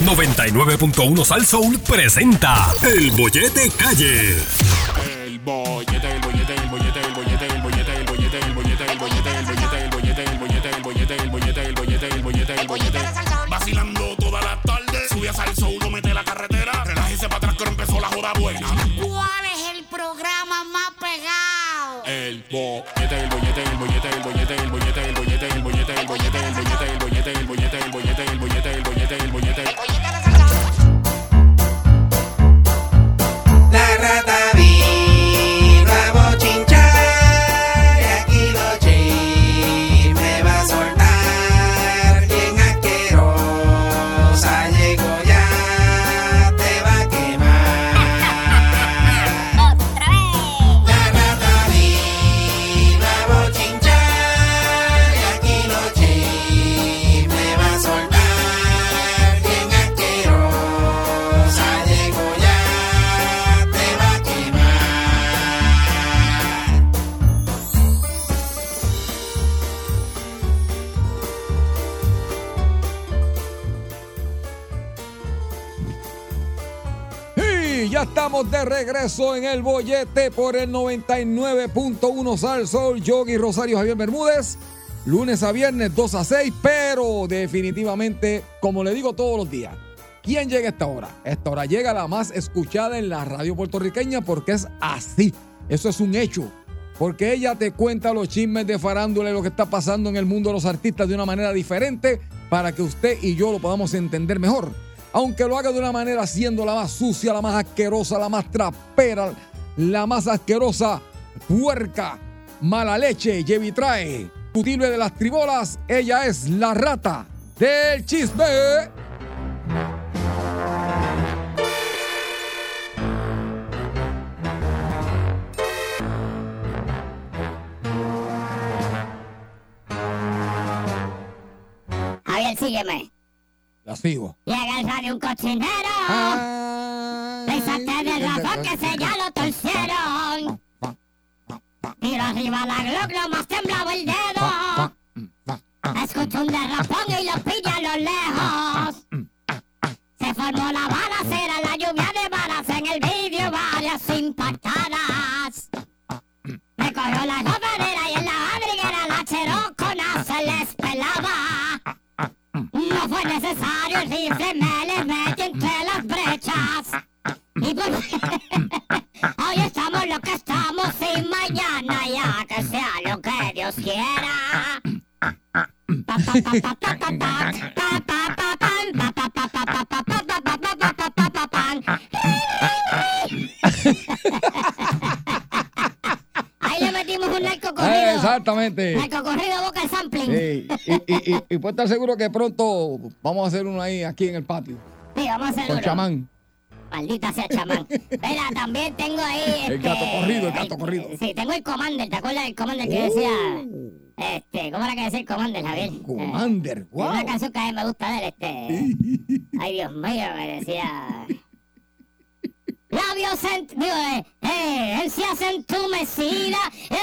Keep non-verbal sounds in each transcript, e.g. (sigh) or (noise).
99.1 Sal Soul presenta El Bollete Calle. El bollete, el bollete, el bollete, el bollete, el bollete, el bollete, el bollete, el bollete, el bollete, el bollete, el bollete, el bollete, el bollete, el bollete, el bollete, el bollete. Vacilando toda la tarde, sube a salso, uno mete la carretera, relájese para atrás que empezó la joda buena. ¿Cuál es el programa más pegado? El bollete, el bollete, el bollete, el bollete, el bollete, regreso en el bollete por el 99.1 Sal Sol, Yogi Rosario Javier Bermúdez. Lunes a viernes 2 a 6, pero definitivamente, como le digo todos los días, ¿quién llega a esta hora? Esta hora llega la más escuchada en la radio puertorriqueña porque es así. Eso es un hecho. Porque ella te cuenta los chismes de farándula y lo que está pasando en el mundo de los artistas de una manera diferente para que usted y yo lo podamos entender mejor aunque lo haga de una manera siendo la más sucia, la más asquerosa, la más trapera, la más asquerosa, puerca, mala leche, Yevi trae, putilbe de las tribolas, ella es la rata del chisme. Javier, sígueme. La sigo. Llega el radio un cochinero. Pésate del razón que se ya lo torcieron. Tiro arriba la Glock, lo más temblado el dedo. Escucho un derrapón y lo pilla a lo lejos. Se formó la balacera, la lluvia de balas en el vídeo, varias impactadas. Me cogió la gobernera y en la abriguera la cherocona se les pelaba. No fue necesario el rifle, me les metí entre las brechas. Y por... Hoy estamos lo que estamos y mañana ya que sea lo que Dios quiera. Metimos un narco corrido. Exactamente. Narco corrido boca el sampling. Sí, y, y, y, y puede estar seguro que pronto vamos a hacer uno ahí aquí en el patio. Sí, vamos a hacer Con uno. chamán. Maldita sea chamán. Mira, también tengo ahí. El este, gato corrido, el gato corrido. Sí, tengo el Commander. ¿Te acuerdas del Commander que decía? Este, ¿cómo era que decía el Commander, Javier? Commander, Eh, wow. Una canción que a mí me gusta de él, este. (laughs) Ay, Dios mío, me decía. Labios en. Digo, eh, eh, encías entumecida,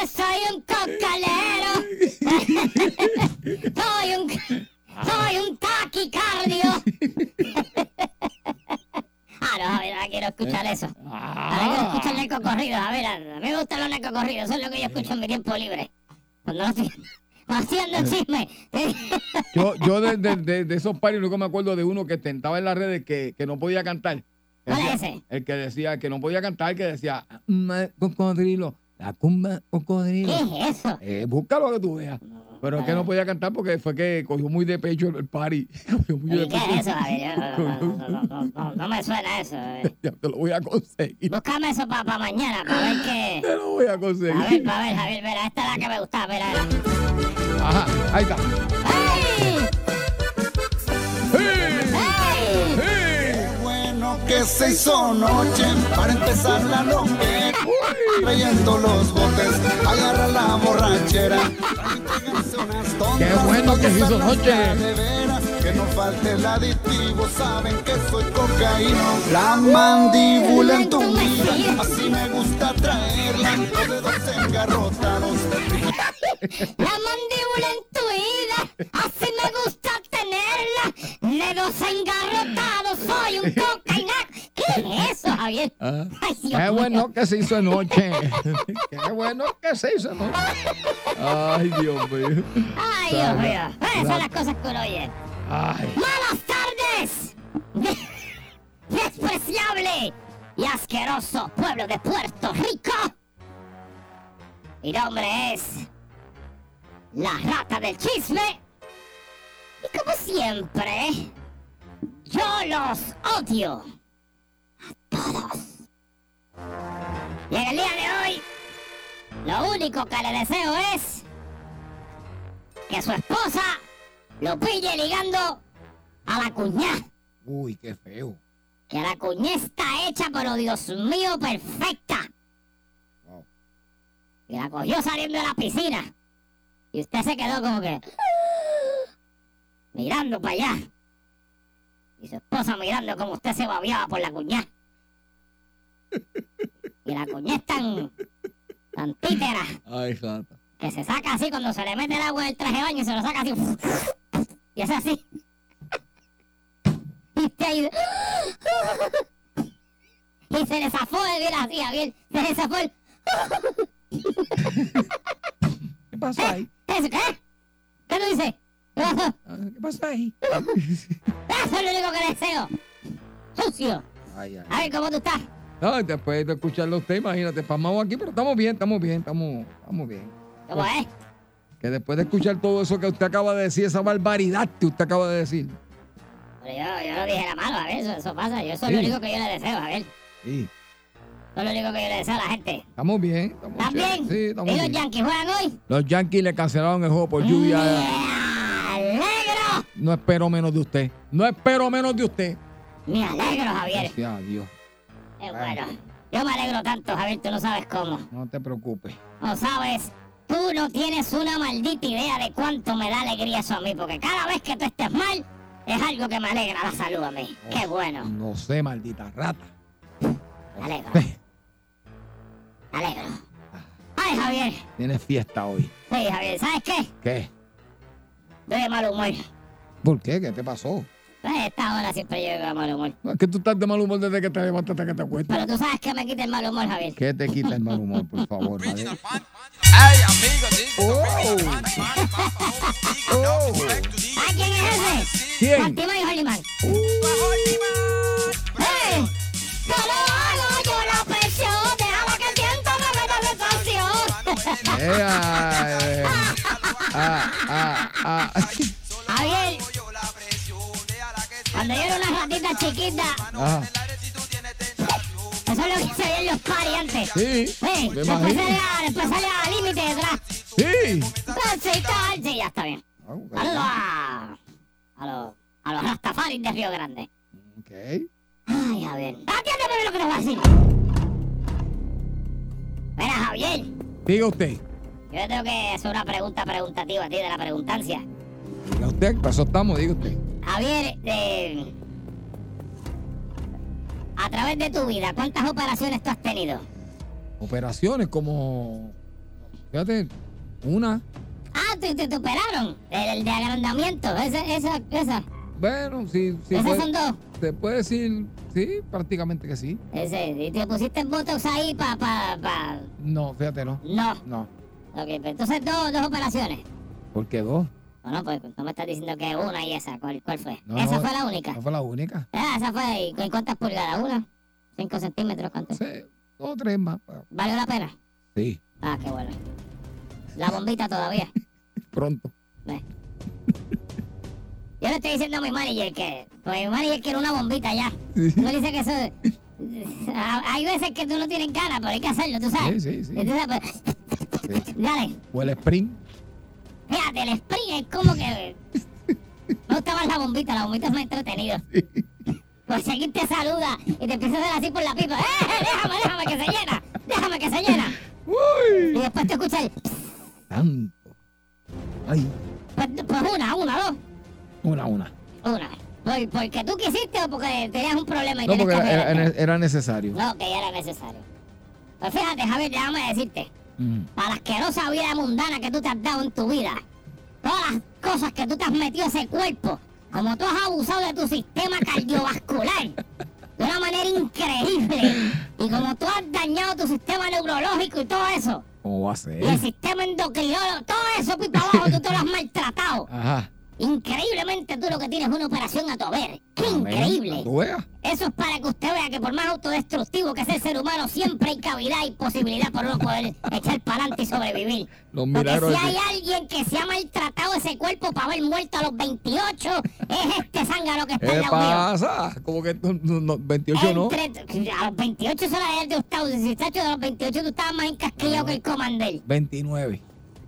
soy un cocalero. (laughs) soy un. Soy un taquicardio. Ah, no, Javier, ahora quiero escuchar eso. Ahora quiero escuchar el narco corrido, a ver, a mí me gustan los narco corridos, eso es lo que yo escucho en mi tiempo libre. Cuando no estoy (laughs) haciendo chisme. Yo, yo (laughs) de, de, de, de esos paris nunca me acuerdo de uno que tentaba en las redes que, que no podía cantar. ¿Cuál es ese? El que decía que no podía cantar, que decía, "Ma- cocodrilo, la cumba cocodrilo. ¿Qué es eso? Eh, búscalo que tú veas. Pero es que no podía cantar porque fue que cogió muy de pecho el party. (laughs) Cogió muy de ¿Y qué pecho. es eso, (laughs) No, no, me suena eso. eh. (laughs) Ya te lo voy a conseguir. Búscame eso para mañana, para ver qué. Te lo voy a A ver, conseguir. para ver, Javier, mira, esta es la que me gustaba, mira. Ajá, ahí está. Que se hizo noche para empezar la noche. Trayendo los botes, agarra la borrachera. Qué bueno que se hizo noche. Veras, que no falte el aditivo, saben que soy cocaíno. La mandíbula entumida, así me gusta traerla. Los dedos engarrotados. La mandíbula intuida, así me gusta tenerla. Dedos engarrotados Ah, Ay, Dios Qué bueno que se hizo anoche. (laughs) Qué bueno que se hizo anoche. Ay, Dios mío. Ay, Dios mío. Esas son las cosas que uno oye. Ay. ¡Malas tardes! (laughs) ¡Despreciable y asqueroso pueblo de Puerto Rico! Mi nombre es... La rata del chisme. Y como siempre, yo los odio. Todos. Y en el día de hoy, lo único que le deseo es... Que su esposa lo pille ligando a la cuñá. Uy, qué feo. Que la cuñá está hecha, pero Dios mío, perfecta. Wow. Y la cogió saliendo de la piscina. Y usted se quedó como que... Mirando para allá. Y su esposa mirando como usted se babiaba por la cuñá. Y la cuñá es tan... tan títera Ay, jata. que se saca así cuando se le mete el agua del traje de baño y se lo saca así. Y es así. Y ahí. Y se le zafó de bien así, Javier. Se le zafó el. ¿Qué pasa ahí? ¿Eso qué? ¿Qué tú dices? ¿Qué pasó? Ah, ¿Qué pasa ahí? Eso es lo único que deseo. Sucio. Ay, ay. A ver, ¿cómo tú estás? No, después de escucharlo a usted, imagínate, pasmado aquí, pero estamos bien, estamos bien, estamos, estamos bien. ¿Cómo es? Que después de escuchar todo eso que usted acaba de decir, esa barbaridad que usted acaba de decir. Pero yo, yo no dije la malo, a ver, eso, eso pasa. Yo, eso es lo único que yo le deseo, a ver. Sí, Eso es lo único que yo le deseo a la gente. estamos bien. Estamos ¿Estás chévere. bien? Sí, ¿Y estamos los bien. Yankees juegan hoy? Los Yankees le cancelaron el juego por lluvia. ¡Me alegro! No espero menos de usted. No espero menos de usted. Me alegro, Javier. Gracias a Dios. Qué bueno. Yo me alegro tanto, Javier, tú no sabes cómo. No te preocupes. No sabes, tú no tienes una maldita idea de cuánto me da alegría eso a mí, porque cada vez que tú estés mal, es algo que me alegra la salud a mí. Qué bueno. No sé, maldita rata. Me alegro. Me alegro. Ay, Javier. Tienes fiesta hoy. Sí, Javier, ¿sabes qué? ¿Qué? Estoy de mal humor. ¿Por qué? ¿Qué te pasó? A esta hora siempre llego de mal humor. Es que tú estás de mal humor desde que te levantas hasta que te acuestas. Pero tú sabes que me quita el mal humor, Javier. ¿Qué te quita el mal humor, por favor? Javier? Ay, amigo, Oh. Oh. ¿Sabes quién es ese? ¿Quién? Fantima y Hollyman. ¡Hey! Solo hago yo la presión, déjala que el viento me meta sensación. Eh, ah, eh, ah, ah, ah. Cuando yo era una ratita chiquita, Ajá. eso es lo que se en los party antes. Sí, Sí, me después salía, después salía límite detrás. Sí. Pues sí, tal, sí, ya está bien. Ah, ok. Saludos a, a los, a los Rastafaris de Río Grande. Ok. Ay, Javier. Atiéndeme lo que te voy a decir. Mira, Javier, Diga usted. yo tengo que hacer una pregunta preguntativa a ti de la preguntancia. Diga usted, para eso estamos, diga usted. Javier, eh, a través de tu vida, ¿cuántas operaciones tú has tenido? Operaciones como. Fíjate, una. Ah, te, te, te operaron. El, el de agrandamiento. Esa, esa, esa. Bueno, sí, sí. Esas son dos. Se puede decir, sí, prácticamente que sí. Ese, y te pusiste botox ahí para... Pa, pa. No, fíjate, no. No. No. Ok, pues entonces dos, dos operaciones. ¿Por qué dos? Bueno, pues me estás diciendo que una y esa. ¿Cuál, cuál fue? No, esa no, fue la única. No fue la única. Ah, esa fue. ¿Y cuántas pulgadas? ¿Una? ¿Cinco centímetros? ¿Cuánto? Sí, dos o tres más. ¿Valió la pena? Sí, Ah, qué bueno. La bombita todavía. (laughs) pronto. Ve. Yo le estoy diciendo a mi manager que. Pues mi manager quiere una bombita ya. Sí. No dice que eso. Hay veces que tú no tienes ganas, pero hay que hacerlo, tú sabes. Sí, sí, sí. Sabes, pues, Sí. (laughs) dale. O el sprint. Fíjate, el spring es como que. Me gusta más la bombita, la bombita es más entretenido. Por seguir te saluda y te empieza a hacer así por la pipa. ¡Eh, déjame, déjame que se llena! ¡Déjame que se llena! Y ¡Uy! después te escucha el. Tanto. Ay, Pues, pues una, una, dos. una, una. Una. ¿Por, ¿Porque tú quisiste o porque tenías un problema y No, porque que era, arreglarte? era- era necesario. No, que ya era necesario. Pues fíjate, Javier, déjame decirte. Mm. Para la asquerosa vida mundana que tú te has dado en tu vida, todas las cosas que tú te has metido a ese cuerpo, como tú has abusado de tu sistema cardiovascular, de una manera increíble. Y como tú has dañado tu sistema neurológico y todo eso, ¿Cómo va a y el sistema endocrinólogo, todo eso pues, para abajo, tú te lo has maltratado. Ajá. Increíblemente tú lo que tienes es una operación a tu haber. ¡Qué increíble! Eso es para que usted vea que por más autodestructivo que sea el ser humano, siempre hay cavidad y posibilidad por uno poder echar para adelante y sobrevivir. Los Porque si de- hay alguien que se ha maltratado ese cuerpo para haber muerto a los 28, es este zángano que está ¿Qué al lado mío. pasa? Como que no, no, 28 no. Entre- a los 28 eso era de haber estado, si chacho, de los 28 tú estabas más encasquillado que el comandel. 29.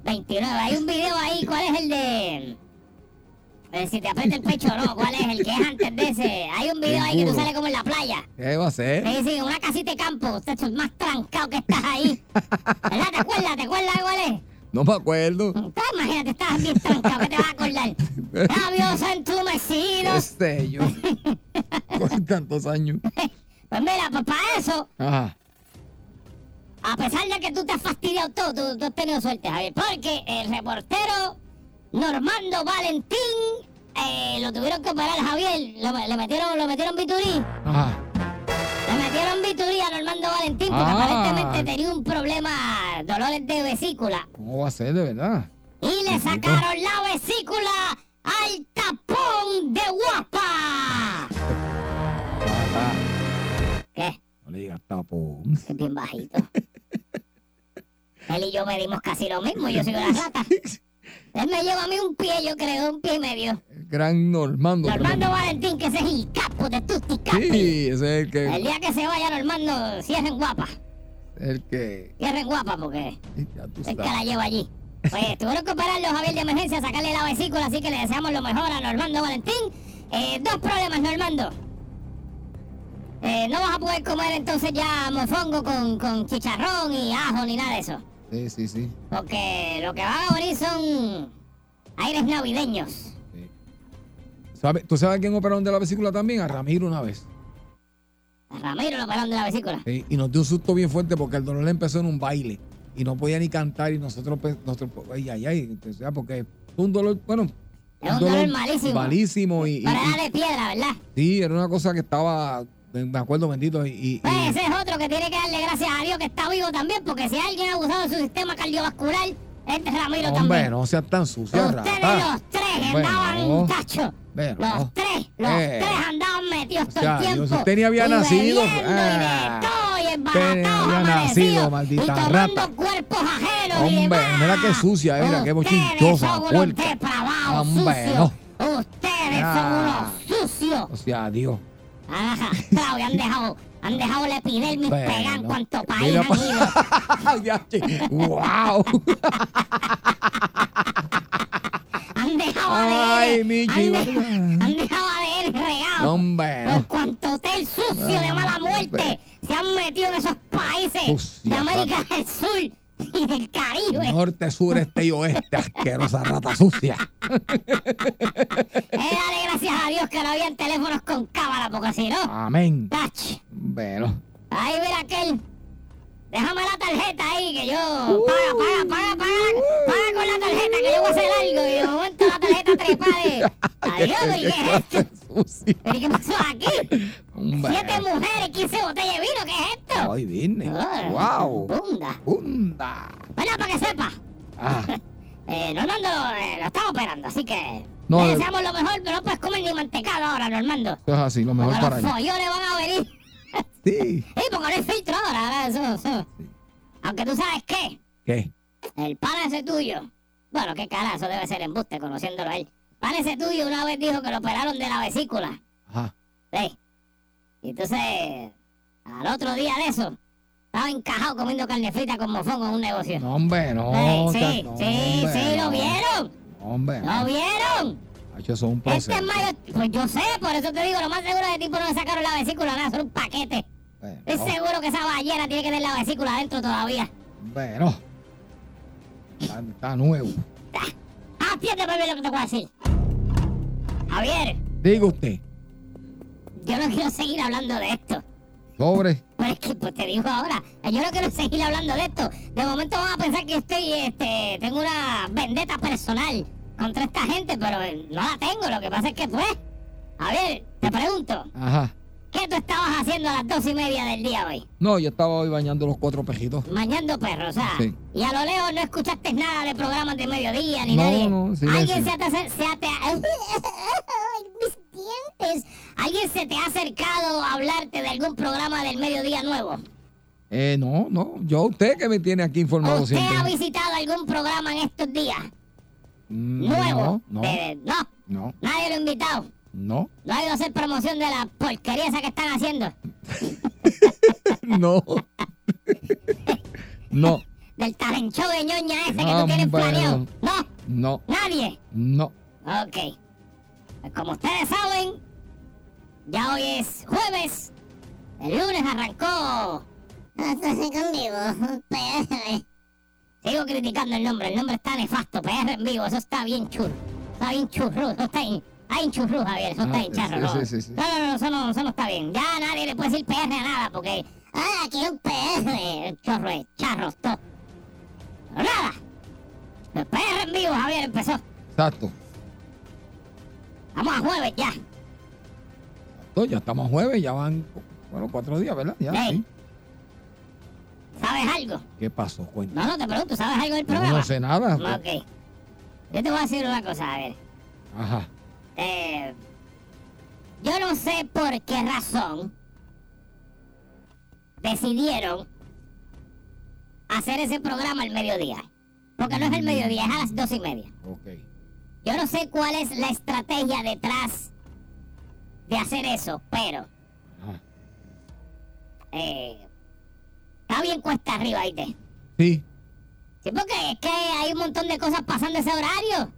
29, hay un video ahí, ¿cuál es el de...? Eh, si te aprieta el pecho no, ¿cuál es el que es antes de ese? Hay un video ahí que tú sales como en la playa. ¿Qué va a ser? Sí, sí, una casita de campo, usted es más trancado que estás ahí. ¿Verdad? ¿Te acuerdas? ¿Te acuerdas de cuál es? No me acuerdo. Tú imagínate, estás bien trancado, ¿qué te vas a acordar? Labios entumecidos. Este yo. Con tantos años. Pues mira, pues para eso, Ajá. a pesar de que tú te has fastidiado todo, tú, tú has tenido suerte, Javier, porque el reportero Normando Valentín eh, lo tuvieron que operar, Javier, lo- le metieron, lo metieron biturí. Ajá. Le metieron biturí a Normando Valentín porque Ah. aparentemente tenía un problema, dolores de vesícula. ¿Cómo va a ser de verdad? Y le sacaron la vesícula al tapón de guapa. ¿Qué? no le digas tapón. Es bien bajito. (laughs) Él y yo medimos casi lo mismo, yo soy una rata. (laughs) Él me lleva a mí un pie, yo creo, un pie y medio. El gran Normando. Normando Valentín, que ese es el capo de Tutti Capi. Sí, ese es el El que. día que se vaya Normando, cierren guapa. El que. Cierren guapa porque Ya tú es que la lleva allí. Pues tuvieron que operarlo, Javier, de emergencia, sacarle la vesícula, así que le deseamos lo mejor a Normando Valentín. Eh, dos problemas, Normando. Eh, no vas a poder comer entonces ya mofongo con, con chicharrón y ajo ni nada de eso. Sí, sí, sí. Porque lo que van a venir son aires navideños. sí. ¿Sabe- ¿Tú sabes a quién operaron de la vesícula también? A Ramiro una vez. A Ramiro lo pararon de la vesícula. Sí, y nos dio un susto bien fuerte porque el dolor le empezó en un baile y no podía ni cantar y nosotros, pe- nosotros ay, ay, ay, porque fue un dolor, bueno, Es un dolor malísimo. malísimo y, era de piedra, ¿verdad? sí, era una cosa que estaba, me acuerdo bendito y, y- Pues y- ese es otro que tiene que darle gracias a Dios que está vivo también, porque si alguien ha abusado de su sistema cardiovascular, este es Ramiro hombre, también. no seas tan sucia, Ustedes rata. los tres Hombre, andaban no. tacho. Ve, Los no. tres, los Eh. tres andaban metidos O todo sea, el tiempo. si usted ni había y nacido, ah, y de todo, y había nacido, maldita y tomando rata. cuerpos ajenos y Hombre, demás. mira qué sucia era, qué bochinchosa, Ustedes son unos depravados, Hombre, sucios. Ustedes son Ah. unos sucios. O sea, Dios. Y han dejado, han dejado el epidermis Bueno. en cuanto país han ido. Wow. Han dejado Ay, ADN. Michi, han, va- de- han dejado ADN regado. No, hombre, Por cuanto hotel sucio de mala muerte se han metido en esos países de América del Sur y del Caribe. Norte, sur, este y oeste, asquerosa rata sucia. Eh, dale gracias a Dios que no habían teléfonos con cámara, porque si no, Amén. tach. Bueno. Ahí mira aquel. Déjame la tarjeta ahí, que yo. Paga, paga, paga, paga. Paga con la tarjeta, que yo voy a hacer algo. Y de momento la tarjeta trepa de. (laughs) Adiós, ¿y qué es esto? Sucia. ¿Pero y qué pasó aquí? Hombre. Siete mujeres, 15 botellas de vino, ¿qué es esto? Ay, vine. Ah, Wow. Bunda. Bunda. Bueno, para que sepa. Ah, (laughs) Eh, Normando eh, lo estamos operando, así que. No, le eh. deseamos lo mejor, pero no puedes comer ni mantecado ahora, Normando. es así, lo mejor para los allá. follones van a venir. Sí. Sí, porque no hay filtro ahora, eso. Aunque tú sabes qué. ¿Qué? El pana ese tuyo. Bueno, qué carajo, debe ser embuste conociéndolo a él. Pan ese tuyo una vez dijo que lo operaron de la vesícula. Ajá. Sí. Y entonces, al otro día de eso, estaba encajado comiendo carne frita con mofongo en un negocio. No, hombre, no. Sí, no, sí, hombre, sí, no. lo vieron. Hombre, ¿Lo no. vieron? Hacho, eso es un Este proceso. es mayo. Pues yo sé, por eso te digo, lo más seguro de tipo no le sacaron la vesícula, nada, son un paquete. Bueno, Estoy seguro que esa ballena tiene que tener la vesícula adentro todavía. bueno. Está, está nuevo. Ah, atiéndeme bien lo que te voy a decir. Javier, Diga usted. yo no quiero seguir hablando de esto. Pero es que pues, te digo ahora, yo no quiero seguir hablando de esto. De momento van a pensar que estoy, este, tengo una vendetta personal contra esta gente, pero eh, no la tengo. Lo que pasa es que, pues, a ver, te pregunto, Ajá. ¿Qué tú estabas haciendo a las dos y media del día hoy? No, yo estaba hoy bañando los cuatro pejitos. Mañando perros, o sea. Sí. Y a lo lejos no escuchaste nada de programas de mediodía ni No, nadie. no, silencio. Alguien se te, se te (laughs) Ay, mis dientes. ¿Alguien se te ha acercado a hablarte de algún programa del mediodía nuevo? Eh, no, no. Yo usted que me tiene aquí informado ¿Usted siempre. ha visitado algún programa en estos días? Mm, Nuevo. No, no, De- no. no, Nadie lo ha invitado. no, No ha ido a hacer promoción de la porquería esa que están haciendo. (laughs) no. (laughs) no, Del talent show de ñoña ese que tú tienes planeado. No, no, nadie. no. Ok. Pues como ustedes saben, ya hoy es jueves. El lunes arrancó. conmigo, (laughs) PR. Sigo criticando el nombre. El nombre está nefasto. PR en vivo. Eso está bien churro. Está bien churro. Eso está bien. Churro, Javier. Eso está Ah, bien charro. ¿no? No, no, no, eso no, eso no está bien. Ya nadie le puede decir PR a nada porque. Ah, aquí un PR. Chorro de charros, todo. Nada. El PR en vivo, Javier, empezó. Exacto. Vamos a jueves ya. Exacto, Ya estamos jueves, ya van, bueno, cuatro días, ¿verdad? Ya, sí. ¿Sabes algo? ¿Qué pasó? Cuenta. No, no te pregunto, ¿sabes algo del programa? no sé nada. Ok. Yo te voy a decir una cosa, a ver. Ajá. Eh, yo no sé por qué razón decidieron hacer ese programa al mediodía. Porque no es el mediodía, es a las dos y media. Ok. Yo no sé cuál es la estrategia detrás de hacer eso, pero Ajá. eh, está bien cuesta arriba, ¿viste? Sí. Sí, porque es que hay un montón de cosas pasando ese horario.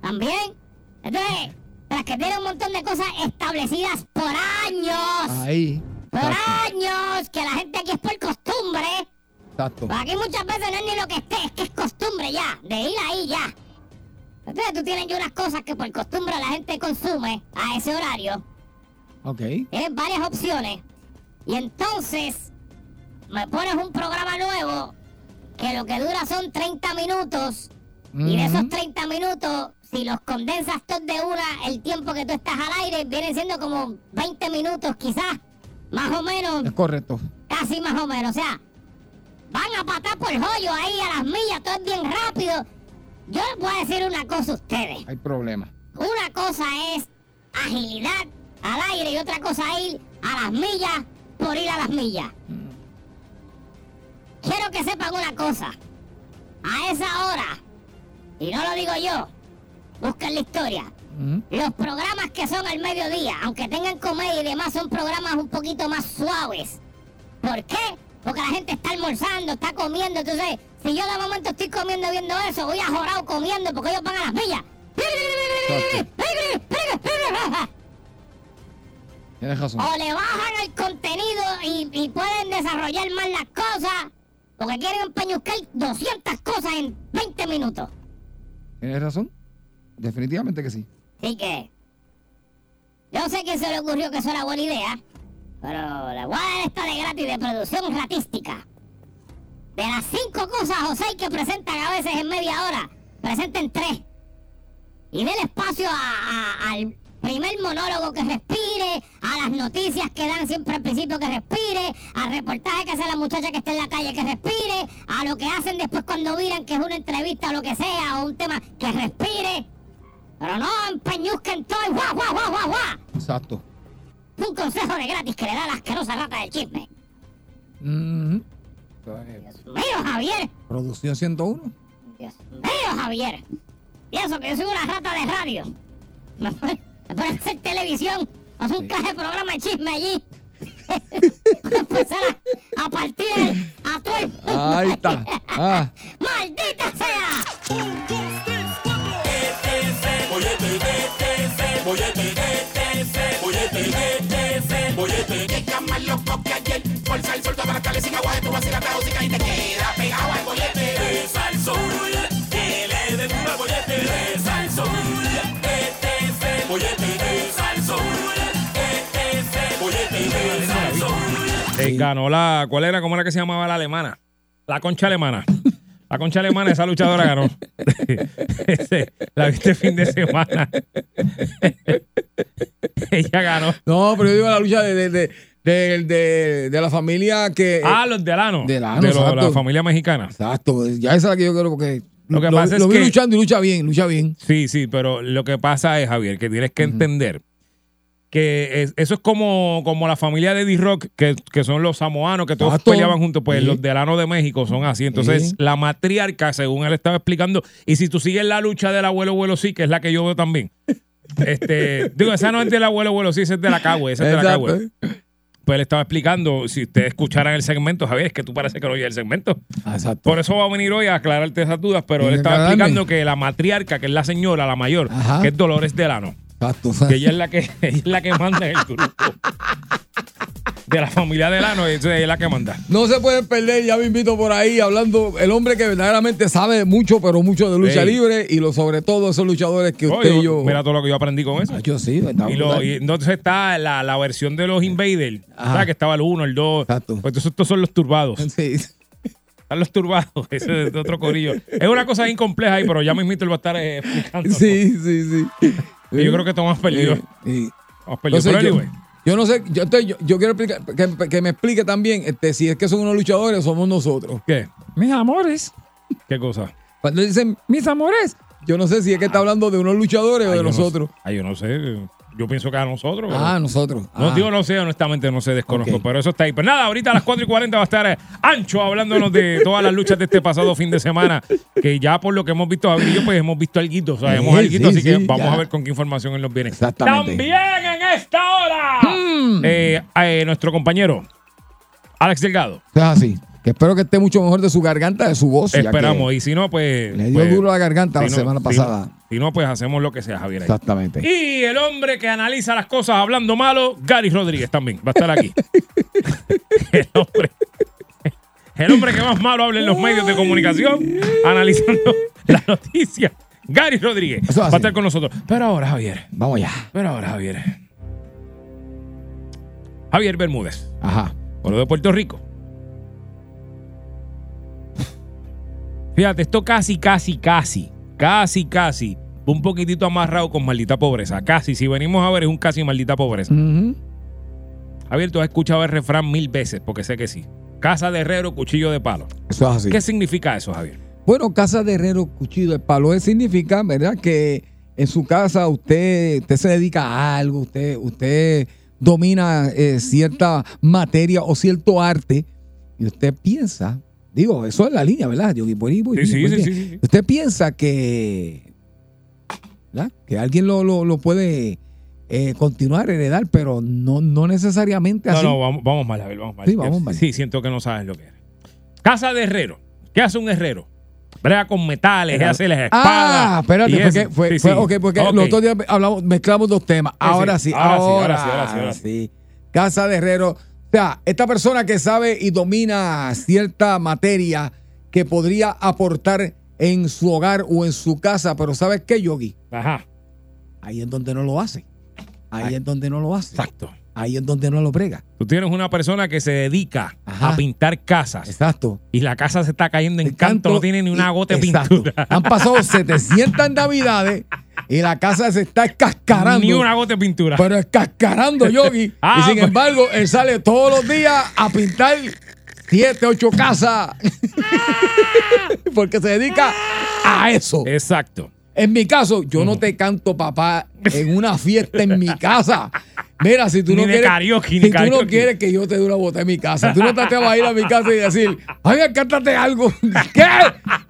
También. Entonces, tras que tiene un montón de cosas establecidas por años. Ahí. Por Exacto. años. Que la gente aquí es por costumbre. Exacto. Pues aquí muchas veces no es ni lo que esté, es que es costumbre ya. De ir ahí ya. Entonces tú tienes ya unas cosas que por costumbre la gente consume a ese horario. Ok. Tienes varias opciones. Y entonces me pones un programa nuevo que lo que dura son 30 minutos. Y de esos Ujú. 30 minutos, si los condensas todos de una, el tiempo que tú estás al aire viene siendo como 20 minutos quizás. Más o menos, Es correcto. casi más o menos. O sea, van a patar por joyo ahí a las millas, todo es bien rápido. Yo les voy a decir una cosa a ustedes. Hay problema. Una cosa es agilidad al aire y otra cosa ir a las millas por ir a las millas. Quiero que sepan una cosa. A esa hora, y no lo digo yo, busquen la historia. Ujú. Los programas que son al mediodía, aunque tengan comedia y demás, son programas un poquito más suaves. ¿Por qué? Porque la gente está almorzando, está comiendo. Entonces, si yo de momento estoy comiendo viendo eso, voy a jorado comiendo porque ellos van a las razón. O le bajan el contenido y, y pueden desarrollar más las cosas porque quieren empeñuscar 200 cosas en 20 minutos. Tienes razón. Definitivamente que sí. Así que, yo sé que se le ocurrió que eso era buena idea, pero le voy a dar esta de gratis de producción ratística. De las cinco cosas, José, que presentan a veces en media hora, presenten tres. Y den espacio a- a- al primer monólogo que respire, a las noticias que dan siempre al principio que respire, al reportaje que hace la muchacha que está en la calle que respire, a lo que hacen después cuando miran que es una entrevista o lo que sea, o un tema que respire. Pero no empeñuzquen todo y guau, guau, guau, guau, guau. Exacto. Un consejo de gratis que le da la asquerosa rata del chisme. Dios mío, Javier. Producción 101. Dios mío, Javier. Y eso que yo soy una rata de radio. (laughs) Me ponen me ponen a hacer televisión. Hacer un caje de programa de chisme allí. Empezar a, a partir el- a todo el mundo. Ahí está. Ah. ¡Maldita sea! Bollete, llega más loco que ayer. Fuerza el sol, toda la calle sin agua, tú vas a ir a la música y te queda Eh, ganó la. ¿Cuál era? ¿Cómo era que se llamaba la alemana? La concha alemana. La concha alemana, esa luchadora ganó. (laughs) La viste fin de semana. (laughs) Ella ganó. No, pero yo digo la lucha de, de, de, de- de- de la familia que. Ah, los Delano. Delano, de lo- la familia mexicana. Exacto, ya esa es la que yo creo porque. Lo que pasa es lo vi que- luchando y lucha bien, lucha bien. Sí, sí, pero lo que pasa es, Javier, que tienes que entender que es- eso es como, como la familia de D-Rock, que, que son los samoanos, que todos Exacto. peleaban juntos, pues Sí. los Delano de México son así. Entonces, Sí. la matriarca, según él estaba explicando, y si tú sigues la lucha del abuelo abuelo sí, que es la que yo veo también. Este, (laughs) digo, esa no es del abuelo abuelo sí, esa es de la cagüe, esa es de la cagüe. Pues él estaba explicando, si ustedes escucharan el segmento, Javier, es que tú parece que no oyes el segmento. Exacto. Por eso va a venir hoy a aclararte esas dudas, pero él estaba explicando que la matriarca, que es la señora, la mayor, Ajá. que es Dolores Delano, Exacto. que ella es la que, ella es la que manda en el grupo. De la familia Delano, ella es la que manda. No se pueden perder, ya me invito por ahí hablando, el hombre que verdaderamente sabe mucho, pero mucho de lucha Ey. libre y lo sobre todo esos luchadores que usted Oye, y yo. Mira todo lo que yo aprendí con eso. Ah, yo sí, está Y, lo- brutal. y entonces está la, la versión de los Invaders. Que estaba el 1, el 2. Exacto. Pues entonces estos son los turbados. (laughs) Sí. Están los turbados. (laughs) Ese es de otro corillo. Es una cosa bien compleja ahí, pero ya mismito él va a estar eh, explicando. Sí, sí, sí. Yo creo que Tomás perdido. Sí, perdido. Entonces, Pero yo, anyway. yo no sé, yo, yo, yo quiero explicar, que, que me explique también este, si es que son unos luchadores o somos nosotros. ¿Qué? Mis amores. ¿Qué cosa? Cuando dicen mis amores, yo no sé si es que está hablando de unos luchadores o de yo no- nosotros. ay, yo no sé. Yo pienso que a nosotros. Ah, nosotros. No, Ah. digo, no sé, honestamente no sé, desconozco, pero eso está ahí. Pero nada, ahorita a las 4 y 40 va a estar eh, Ancho hablándonos de todas las luchas de este pasado fin de semana, que ya por lo que hemos visto, Javier y yo, pues hemos visto algo, o sea, Sí, hemos alguito, sí, así que vamos ya. a ver con qué información él nos viene. Exactamente. También en esta hora, eh, eh, nuestro compañero Alex Delgado. Es así. Que espero que esté mucho mejor de su garganta, de su voz. Esperamos, y si no, pues... Le dio pues, duro la garganta la no- semana si- pasada. Si no, pues hacemos lo que sea, Javier. ahí. Exactamente. Y el hombre que analiza las cosas hablando malo, Gary Rodríguez también va a estar aquí. (laughs) el, hombre, el hombre que más malo habla en los medios de comunicación, analizando las noticias. Gary Rodríguez Eso es va a así. estar con nosotros. Pero ahora, Javier. Vamos ya. Pero ahora, Javier. Javier Bermúdez, Ajá. por lo de Puerto Rico. Fíjate, esto casi, casi, casi, casi, casi, un poquitito amarrado con maldita pobreza. Casi, si venimos a ver, es un casi maldita pobreza. Javier, tú has escuchado el refrán mil veces, porque sé que sí. Casa de herrero, cuchillo de palo. Eso es así. ¿Qué significa eso, Javier? Bueno, casa de herrero, cuchillo de palo. Eso significa, ¿verdad? Que en su casa usted, usted se dedica a algo, usted, usted domina eh, cierta materia o cierto arte y usted piensa, digo, eso es la línea, ¿verdad? Yo, voy Sí, sí, voy sí. Usted piensa que, ¿verdad? que alguien lo, lo- lo puede eh, continuar, heredar, pero no, no necesariamente No, así. no, vamos, vamos mal, Javier, vamos mal. Sí, vamos mal. Sí, siento que no sabes lo que es. Casa de herrero. ¿Qué hace un herrero? Brega con metales, hace las espadas. Ah, espérate, y fue, Sí, fue- sí. ok, porque los otros días hablamos, mezclamos dos temas. Ahora sí, ahora ahora, sí, ahora sí, ahora sí, ahora sí. Casa de herrero. O sea, esta persona que sabe y domina cierta materia que podría aportar en su hogar o en su casa, pero ¿sabes qué, Yogi? Ajá, Ahí es donde no lo hace. Ahí es donde no lo hace. exacto. Ahí es donde no lo brega. Tú tienes una persona que se dedica Ajá. a pintar casas Exacto. y la casa se está cayendo en canto, no tiene ni una gota de exacto. pintura. Han pasado 700 navidades y la casa se está escascarando. Ni una gota de pintura. Pero escascarando Yogi. (laughs) Ah, y sin pues. embargo, él sale todos los días a pintar siete, ocho casas. (laughs) Porque se dedica a eso. Exacto. En mi caso, yo no te canto papá en una fiesta en mi casa. Mira, si tú Ni no quieres, karaoke, si tú no quieres que yo te dé una bota en mi casa, tú no te vas a ir a mi casa y decir, ay, cántate algo. (laughs) ¿Qué?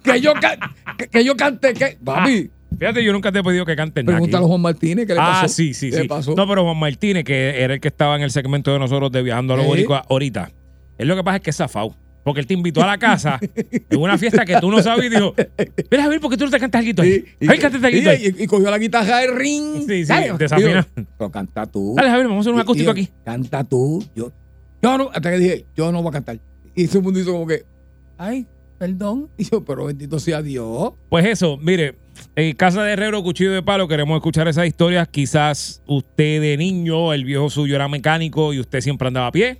Que yo, ca- que, que yo cante, ¿qué? Papi, Fíjate, yo nunca te he pedido que cantes nada. pregúntale a. Juan Martínez qué le pasó. Ah, sí, sí, ¿Qué le sí. pasó? No, pero Juan Martínez, que era el que estaba en el segmento de nosotros de Viajando a los. Boricuas ahorita. Él lo que pasa es que es zafado. Porque él te invitó a la casa (laughs) en una fiesta que tú no sabes y dijo, mira, Javier, ¿por qué tú no te cantas algo ahí? Sí, y, Javier, cántate y- ahí. y- y cogió la guitarra de ring. Sí, sí, Dale, desafina. Pero canta tú. Dale, Javier, vamos a hacer un acústico aquí. Canta tú. Yo, yo no, hasta que dije, yo no voy a cantar. Y ese mundo hizo como que, ay, perdón. (laughs) Y yo, pero bendito sea Dios. Pues eso, mire, en Casa de Herrero, Cuchillo de Palo, queremos escuchar esas historias. Quizás usted de niño, el viejo suyo era mecánico y usted siempre andaba a pie.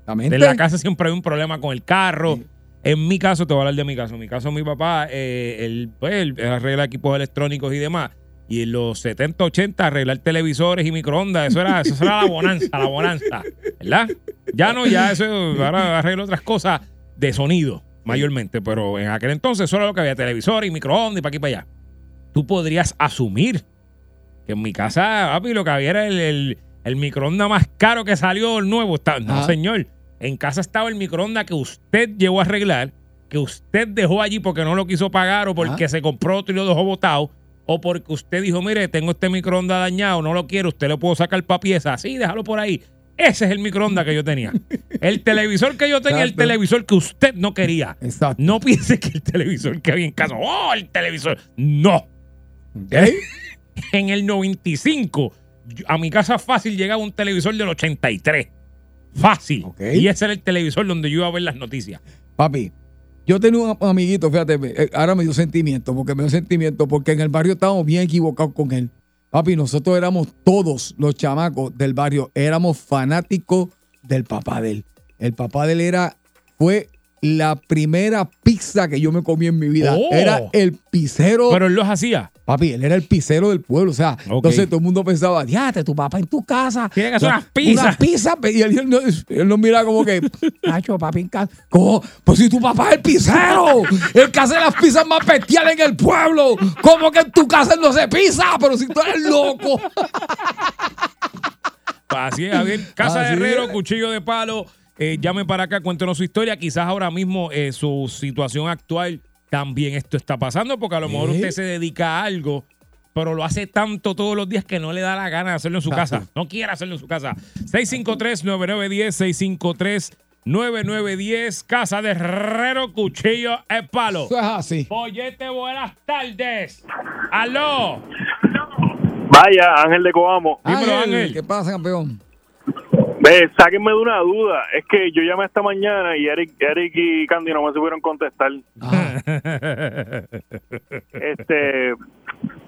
Exactamente. En la casa siempre hay un problema con el carro. Sí. En mi caso, te voy a hablar de mi caso. En mi caso, mi papá, eh, él, pues, él arregla equipos electrónicos y demás. Y en los 70, 80, arreglar televisores y microondas, eso era, eso era la bonanza, la bonanza. ¿Verdad? Ya no, ya eso, ahora arreglo otras cosas de sonido, mayormente. Pero en aquel entonces era lo que había, televisor y microondas y para aquí y para allá. Tú podrías asumir que en mi casa, papi, lo que había era el, el, el microondas más caro que salió, el nuevo. Está- no, señor. En casa estaba el microondas que usted llegó a arreglar, que usted dejó allí porque no lo quiso pagar o porque Ajá. se compró otro y lo dejó botado, o porque usted dijo, mire, tengo este microondas dañado, no lo quiero, usted le puedo sacar pa' pieza. Sí, déjalo por ahí. Ese es el microondas que yo tenía. El televisor que yo tenía, el televisor que usted no quería. Exacto. No piense que el televisor que había en casa, oh, el televisor. No. ¿Ok? (laughs) En el 95, yo- a mi casa fácil llegaba un televisor del 83. Fácil. Ok. Y ese era el televisor donde yo iba a ver las noticias. Papi, yo tenía un amiguito, fíjate, eh, ahora me dio sentimiento, porque me dio sentimiento, porque en el barrio estábamos bien equivocados con él. Papi, nosotros éramos todos los chamacos del barrio, éramos fanáticos del papá de él. El papá de él era, fue la primera pizza que yo me comí en mi vida. Oh. Era el pizzero. Pero él los hacía. Papi, él era el pizzero del pueblo. O sea, entonces todo el mundo pensaba, diate, tu papá en tu casa. Tiene que hacer unas pizzas. Unas pizzas. Y él, él, no- él nos mira como que, (laughs) Nacho, papi en casa. ¿Cómo? Pues si tu papá es el pizzero. El que hace las pizzas más bestiales en el pueblo. ¿Cómo que en tu casa él no se pizza? Pero si tú eres loco. (laughs) Así es, Javier. Casa de Herrero, es. cuchillo de palo. Eh, llame para acá, cuéntenos su historia. Quizás ahora mismo eh, su situación actual también esto está pasando, porque a lo mejor usted se dedica a algo, pero lo hace tanto todos los días que no le da la gana de hacerlo en su Exacto. casa. No quiere hacerlo en su casa. 653-9910, 653-9910. Casa de Herrero, cuchillo de palo. Eso es así. Pollete, buenas tardes. ¡Aló! Vaya, Ángel de Coamo. Dímelo, Ángel, Ángel. ¿Qué pasa, campeón? Ve, sáquenme de una duda. Es que yo llamé esta mañana y Eric, Eric y Candy no me supieron contestar. Ah, Este,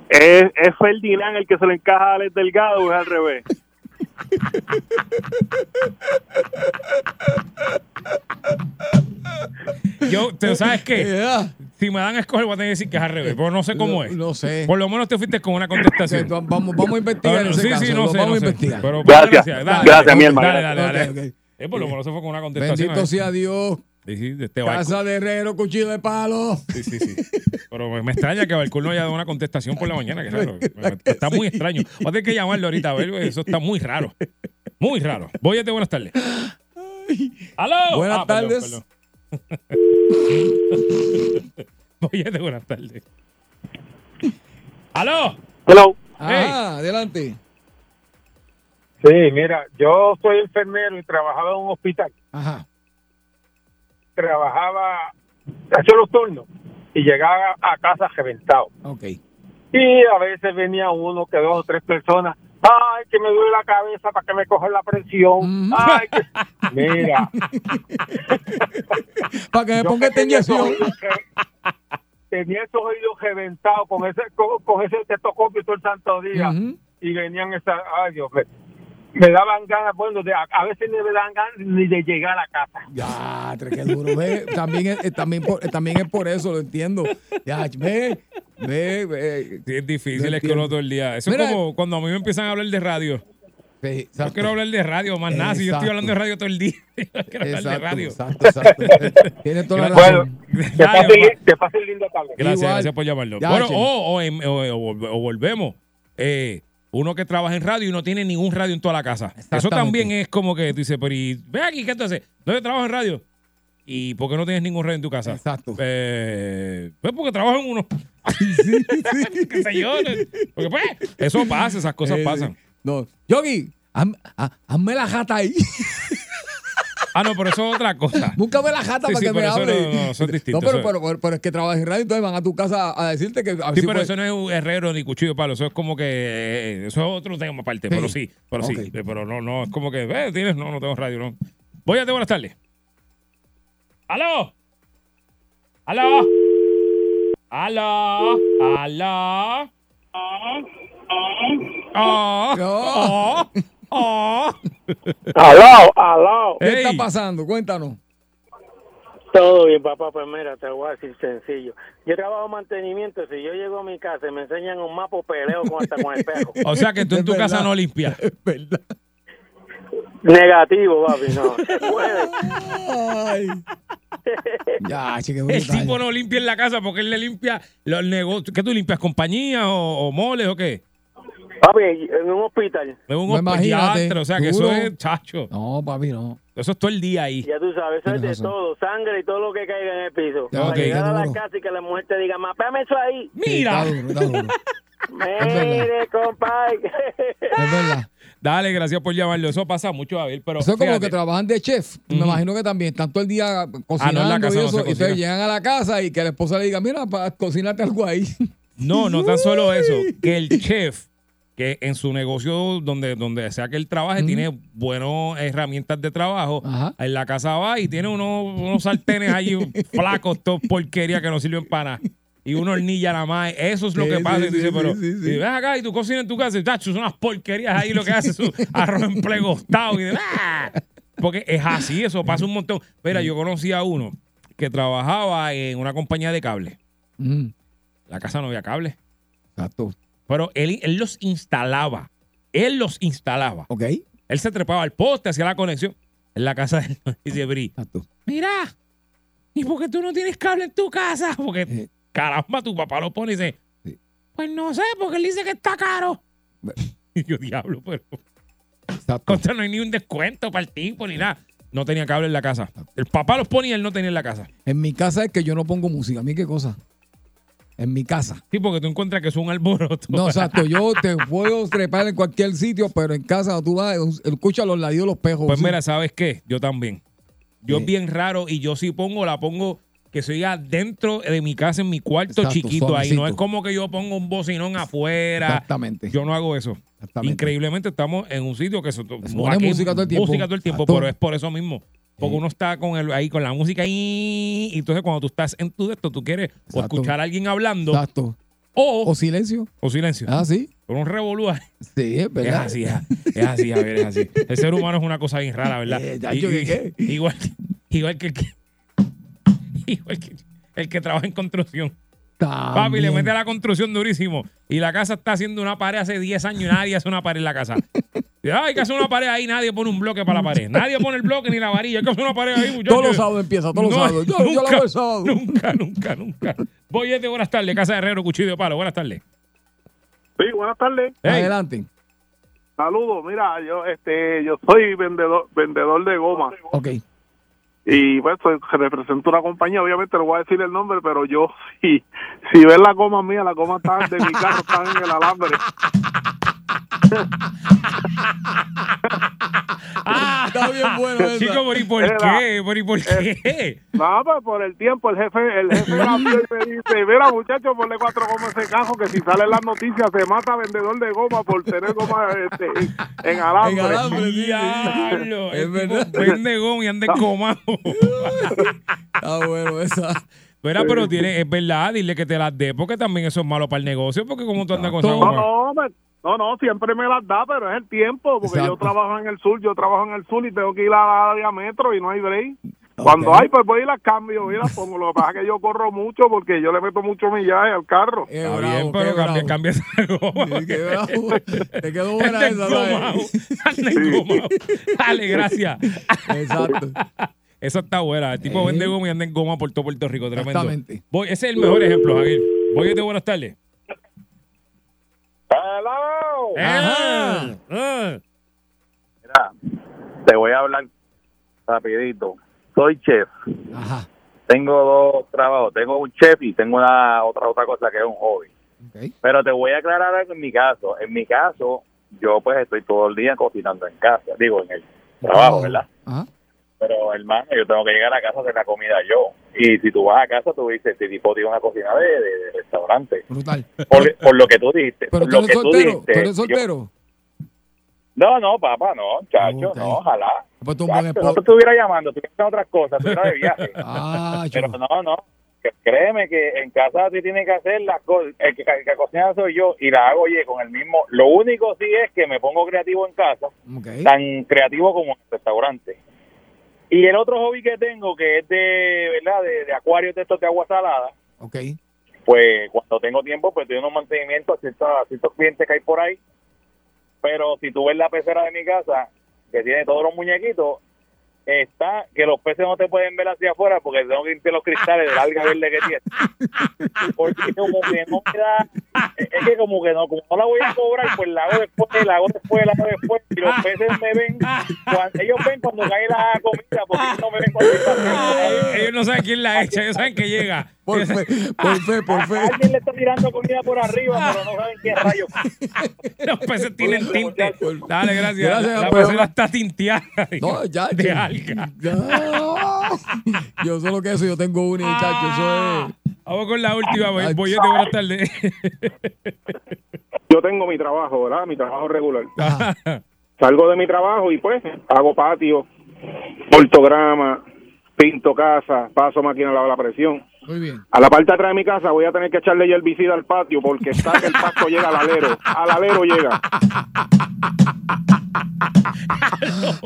¿es, ¿Es Ferdinand el que se le encaja a Alex Delgado o es al revés? Yo, ¿tú ¿sabes qué? yeah. Si me dan a escoger, voy a tener que decir que es al revés, pero no sé cómo es. No sé. Por lo menos te fuiste con una contestación. vamos, vamos a investigar Bueno, ese sí, caso. sí, no lo sé, vamos no a sé. investigar. Pero, Gracias. Dale, Gracias, dale, mi hermano. Dale, dale, dale. Eh, por lo menos se fue con una contestación. Bendito eh. sea Dios. Sí, sí, de este barco. Casa de Herrero, cuchillo de palo. Sí, sí, sí. Pero me, me extraña que Balcón no haya dado una contestación por la mañana. Que raro. Está muy extraño. Voy a tener que llamarlo ahorita a ver, güey, eso está muy raro. Muy raro. Voy a te buenas tardes. ¡Aló! Buenas Ah, tardes. perdón. (laughs) a te buenas tardes. ¡Aló! Hello. Ah, adelante. Sí, mira, yo soy enfermero y trabajaba en un hospital. Ajá. Trabajaba, hacía los turnos y llegaba a casa reventado. Ok. Y a veces venía uno que dos o tres personas. Ay, que me duele la cabeza para que me coja la presión. Mm. Ay, que... (laughs) Mira, (laughs) Para que me ponga esta inyección. tenía esos oídos reventados con ese con, con ese tetoscopio todo el santo día. Y venían esas, ay Dios, me, me daban ganas, bueno, de, a, a veces ni me daban ganas ni de llegar a la casa. Ya, tre, qué duro. Ve, también, es, eh, también, por, eh, también es por eso, lo entiendo. Ya, ve, ve, ve. Sí, es difícil, No es que uno todo el día. Eso Mira. es como cuando a mí me empiezan a hablar de radio. Sí, Yo exacto. quiero hablar de radio, más nada. Si yo estoy Exacto. hablando de radio todo el día. (laughs) Yo quiero hablar de Exacto, radio. exacto, exacto. (laughs) Tienes toda la Bueno, razón. linda tarde. Gracias, Igual. gracias por llamarlo. Ya, bueno, o, o en- o- o- o volvemos. Eh, uno que trabaja en radio y no tiene ningún radio en toda la casa. Eso también es como que tú dices, pero y, ve aquí, ¿qué tú haces? No, yo trabajo en radio. ¿Y por qué no tienes ningún radio en tu casa? Exacto. Eh, pues porque trabajo en uno. (laughs) ¿Qué sé yo? Porque pues, eso pasa, esas cosas Eh, pasan. No. Yogi, haz- haz- hazme la jata ahí. (laughs) Ah, no, pero eso es otra cosa. (laughs) Búscame la jata Sí, para sí, que me hable. no- no, eso es distinto, No, pero, pero, pero, pero es que trabajas en radio, entonces van a tu casa a decirte que. a Sí, si pero puede- eso no es un herrero ni cuchillo de palo, eso es como que eh, eso es otro tema aparte, Sí. pero sí, pero sí, eh, pero no, no, es como que, eh, tienes, no, no tengo radio, no. Voy a te buenas tardes. ¡Aló! ¡Aló! ¡Aló! ¡Aló! ¡Oh! ¡Oh! ¡Oh! Aló, aló. ¿Qué Ey. está pasando? Cuéntanos. Todo bien, papá. Pues mira, te voy a decir sencillo. Yo trabajo en mantenimiento. Si yo llego a mi casa y me enseñan un mapa, peleo con, hasta con el perro. (laughs) O sea que tú en tu casa no limpias. (laughs) Es verdad. Negativo, papi, no. (laughs) Se puede. Ay. Ya, chique, El tipo no limpia en la casa porque él le limpia los negocios. ¿Qué tú limpias? ¿Compañía o, o moles o qué? Papi, en un hospital, Es un No, hospital, o sea que duro. eso es chacho. No, papi, no. Eso es todo el día ahí. ya tú sabes, eso es de razón. todo. Sangre y todo lo que caiga en el piso. Ya, Para ok, llegar a la duro. casa y que la mujer te diga, mapame eso ahí. Mira. Sí, está duro, está duro. (laughs) Mire, compadre. Es verdad. Dale, gracias por llamarlo. Eso pasa mucho, David, pero Eso es como fíjate, que trabajan de chef. Me imagino que también están todo el día Ah, no, cocinando en la casa y eso. cocina. llegan a la casa y que la esposa le diga, mira, pa, cocínate algo ahí. No, no tan solo eso, que el chef, (laughs) que en su negocio, donde, donde sea que él trabaje, tiene buenas herramientas de trabajo. Ajá. En la casa va y tiene unos, unos sartenes allí (laughs) flacos, todo porquería que no sirven para nada. Y una hornilla nada más. Eso es lo Sí, que pasa. sí, y tú dices, sí, pero y ven acá y tú cocinas en tu casa y tacho, son unas porquerías ahí lo que haces, su (laughs) arroz en plegostado. Y de, ¡ah! Porque es así, eso pasa un montón. Mira, yo conocí a uno que trabajaba en una compañía de cable. Mm, La casa no había cable. Exacto. Pero él, él los instalaba. Él los instalaba. ¿Ok? Él se trepaba al poste, hacía la conexión. En la casa de él dice Bri. Exacto. Mira, ¿y por qué tú no tienes cable en tu casa? Porque Eh. caramba, tu papá lo pone y dice, Sí. pues no sé, porque él dice que está caro. (laughs) Y yo, diablo, pero contra no hay ni un descuento para el tipo ni nada. No tenía cable en la casa. El papá los ponía y él no tenía en la casa. En mi casa es que yo no pongo música. ¿A mí qué cosa? En mi casa. Sí, porque tú encuentras que es un alboroto. No, exacto. Yo (laughs) te puedo trepar en cualquier sitio, pero en casa tú vas, escuchas los ladidos de los pejos. Pues sí. mira, ¿sabes qué? Yo también. Yo Sí. es bien raro y yo sí pongo, la pongo que soy dentro de mi casa, en mi cuarto Exacto, chiquito ahí. No es como que yo pongo un bocinón afuera. Exactamente. Yo no hago eso. Increíblemente estamos en un sitio que Se pone música todo el tiempo. Música todo el tiempo, pero es por eso mismo. Porque uno está con el, ahí con la música y, y entonces cuando tú estás en tu esto, tú quieres o Exacto. escuchar a alguien hablando Exacto. o, O silencio. o silencio. Ah, sí. Con un revolú ahí. Sí, es Es verdad. así, es, es así, Javier, es así. El ser humano es una cosa bien rara, ¿verdad? Eh. Igual, igual que el que (laughs) igual que el que trabaja en construcción. Papi, le También. mete a la construcción durísimo. Y la casa está haciendo una pared hace 10 años y nadie hace una pared en la casa. (laughs) "Ah, hay que hacer una pared ahí, nadie pone un bloque para la pared. Nadie pone el bloque ni la varilla. Hay que hacer una pared ahí, muchachos. Todos los sábados empieza, todos los No, sábados. Yo, yo lo nunca, hago el sábado. Nunca, nunca, nunca. Boyete, buenas tardes. Casa de Herrero, Cuchillo de Palo. Buenas tardes. Sí, buenas tardes. Hey, Adelante. Saludos. Mira, yo este yo soy vendedor vendedor de goma Ok. Y pues soy- represento una compañía, obviamente no voy a decir el nombre, pero yo (laughs) si si ves la goma mía, la goma está de mi carro están en el alambre. (laughs) Está bien bueno. Chico, ¿por y por Era- qué? ¿Por y por qué? No, pues por el tiempo el jefe el jefe (laughs) me dice, "Mira, muchachos, ponle cuatro gomas a ese cajo que si sale en las noticias se mata vendedor de goma por tener goma este, en, en alambre." En alambre, sí, sí. Diablo. Es verdad. Vende goma y anda encomado. (laughs) Está bueno esa. Mira, pero tiene, es verdad, dile que te las dé, porque también eso es malo para el negocio, porque como tú andas con esa. No, goma. no, me- no, no, siempre me las da, pero es el tiempo, porque Exacto. yo trabajo en el sur, yo trabajo en el sur y tengo que ir a la área metro y no hay break. Cuando hay, pues voy y las cambio, y las pongo. Lo que pasa es que yo corro mucho porque yo le meto mucho millaje al carro. Qué Está bravo, bien, pero cambia, cambia esa (laughs) goma. Sí, qué bravo. Te quedó (laughs) buena esa, encomado. Dale, gracias. Exacto. Esa está buena. El tipo Eh. vende goma y anda en goma por todo Puerto Rico. Tremendo. Exactamente. Voy, ese es el mejor ejemplo, Javier. Voy de buenas tardes. ¡Hello! Ajá. Mira, te voy a hablar rapidito. Soy chef. Ajá. Tengo dos trabajos. Tengo un chef y tengo una otra otra cosa que es un hobby. Pero te voy a aclarar algo en mi caso. En mi caso, yo pues estoy todo el día cocinando en casa. Digo, en el trabajo, ¿verdad? Ajá. Pero hermano, yo tengo que llegar a casa a hacer la comida yo. Y si tú vas a casa, tú dices, este tipo tiene una cocina de, de- de restaurante. Brutal. Por, por lo que tú dijiste. Pero por tú lo eres que tú soltero. dijiste. Tú eres yo- soltero. no, no, papá, no, chacho, no, ojalá. Pues tú Chacho, no te estuviera llamando, estuviera haciendo otras cosas, estuviera de viaje. (laughs) Ah, Pero no, no. Créeme que en casa tú tienes que hacer las cosas. El que, el que cocina soy yo y la hago, oye, con el mismo. Lo único sí es que me pongo creativo en casa, Ok. tan creativo como en el restaurante. Y el otro hobby que tengo, que es de, ¿verdad? De, de acuarios de estos de agua salada, Ok. pues cuando tengo tiempo, pues doy unos mantenimientos a ciertos, a ciertos clientes que hay por ahí. Pero si tú ves la pecera de mi casa, que tiene todos los muñequitos, está que los peces no te pueden ver hacia afuera porque tengo que limpiar los cristales del alga verde que tiene. Porque como que no me da, es que como que no, como no la voy a cobrar, pues la hago después, la hago después, la hago después, y los peces me ven, cuando, ellos ven cuando cae la comida, porque ellos no me ven cuando está. Ellos no saben quién la echa, ellos saben que llega. Por fe, por fe, por fe. Alguien le está tirando comida por arriba, pero no saben qué rayos. Los peces tienen tinte. Dale, gracias. Gracias, la pecera está tinteada. No, ya, De ya. Yo solo que eso, yo tengo una. Eso es. Vamos con la última. Bollete, buenas tardes. Yo tengo mi trabajo, ¿verdad? Mi trabajo regular. Salgo de mi trabajo y pues hago patio, ortograma, pinto casa, paso máquina a la presión. Muy bien. A la parte de atrás de mi casa voy a tener que echarle herbicida al patio porque está que el pasto llega al alero. Al alero llega.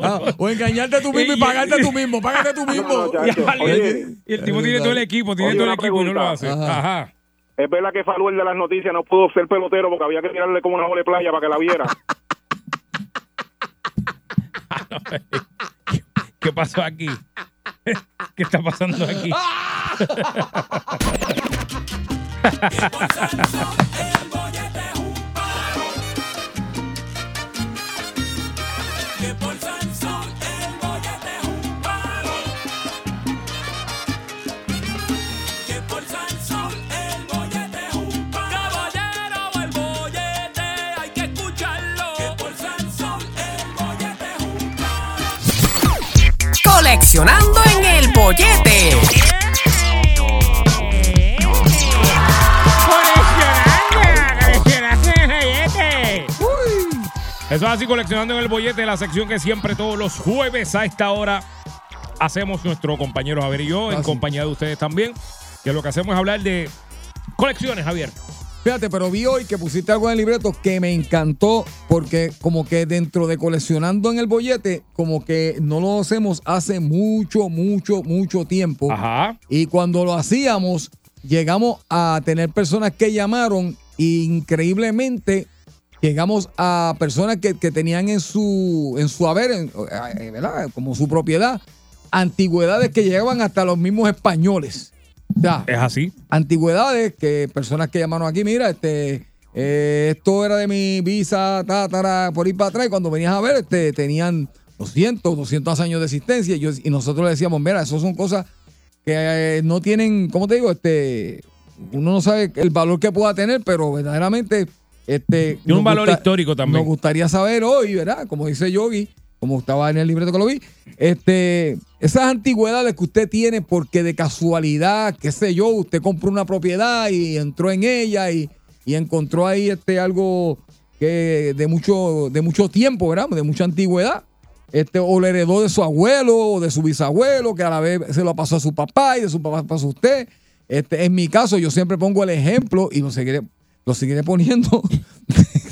Ah, o engañarte tú mismo y pagarte tú mismo. Págate tú (laughs) mismo. No. Y Oye, el, y el tipo tiene todo el equipo, tiene Oye, todo el equipo y no lo hace. Ajá. Ajá. es verdad que Faluel de las noticias no pudo ser pelotero porque había que tirarle como una bola de playa para que la viera. (laughs) ¿Qué pasó aquí? (laughs) ¿Qué está pasando aquí? (laughs) palo. Coleccionando en el bollete. Eso es así, coleccionando en el bollete, la sección que siempre todos los jueves a esta hora hacemos nuestro compañero Javier y yo, en compañía de ustedes también. Que lo que hacemos es hablar de colecciones, Javier. Fíjate, pero vi hoy que pusiste algo en el libreto que me encantó porque como que dentro de coleccionando en el bollete, como que no lo hacemos hace mucho, mucho, mucho tiempo. Ajá. Y cuando lo hacíamos, llegamos a tener personas que llamaron e increíblemente llegamos a personas que, que tenían en su, en su haber, en- eh, ¿verdad? Como su propiedad, antigüedades que llegaban hasta los mismos españoles. Sea, Es así. antigüedades que personas que llamaron aquí, mira, este, eh, esto era de mi visa, tátara, por ir para atrás, y cuando venías a ver, este, tenían 200, 200 años de existencia, y, yo- y nosotros le decíamos, mira, eso son cosas que eh, no tienen, ¿cómo te digo? Este, uno no sabe el valor que pueda tener, pero verdaderamente, este, Tiene un valor histórico también. Nos gustaría saber hoy, ¿verdad? Como dice Yogi, como estaba en el libreto que lo vi, este, esas antigüedades que usted tiene porque de casualidad, qué sé yo, usted compró una propiedad y entró en ella y, y encontró ahí este algo que de mucho, de mucho tiempo, ¿verdad? De mucha antigüedad. Este, o le heredó de su abuelo o de su bisabuelo, que a la vez se lo pasó a su papá y de su papá pasó a usted. Este, en mi caso, yo siempre pongo el ejemplo y lo seguiré, lo seguiré poniendo.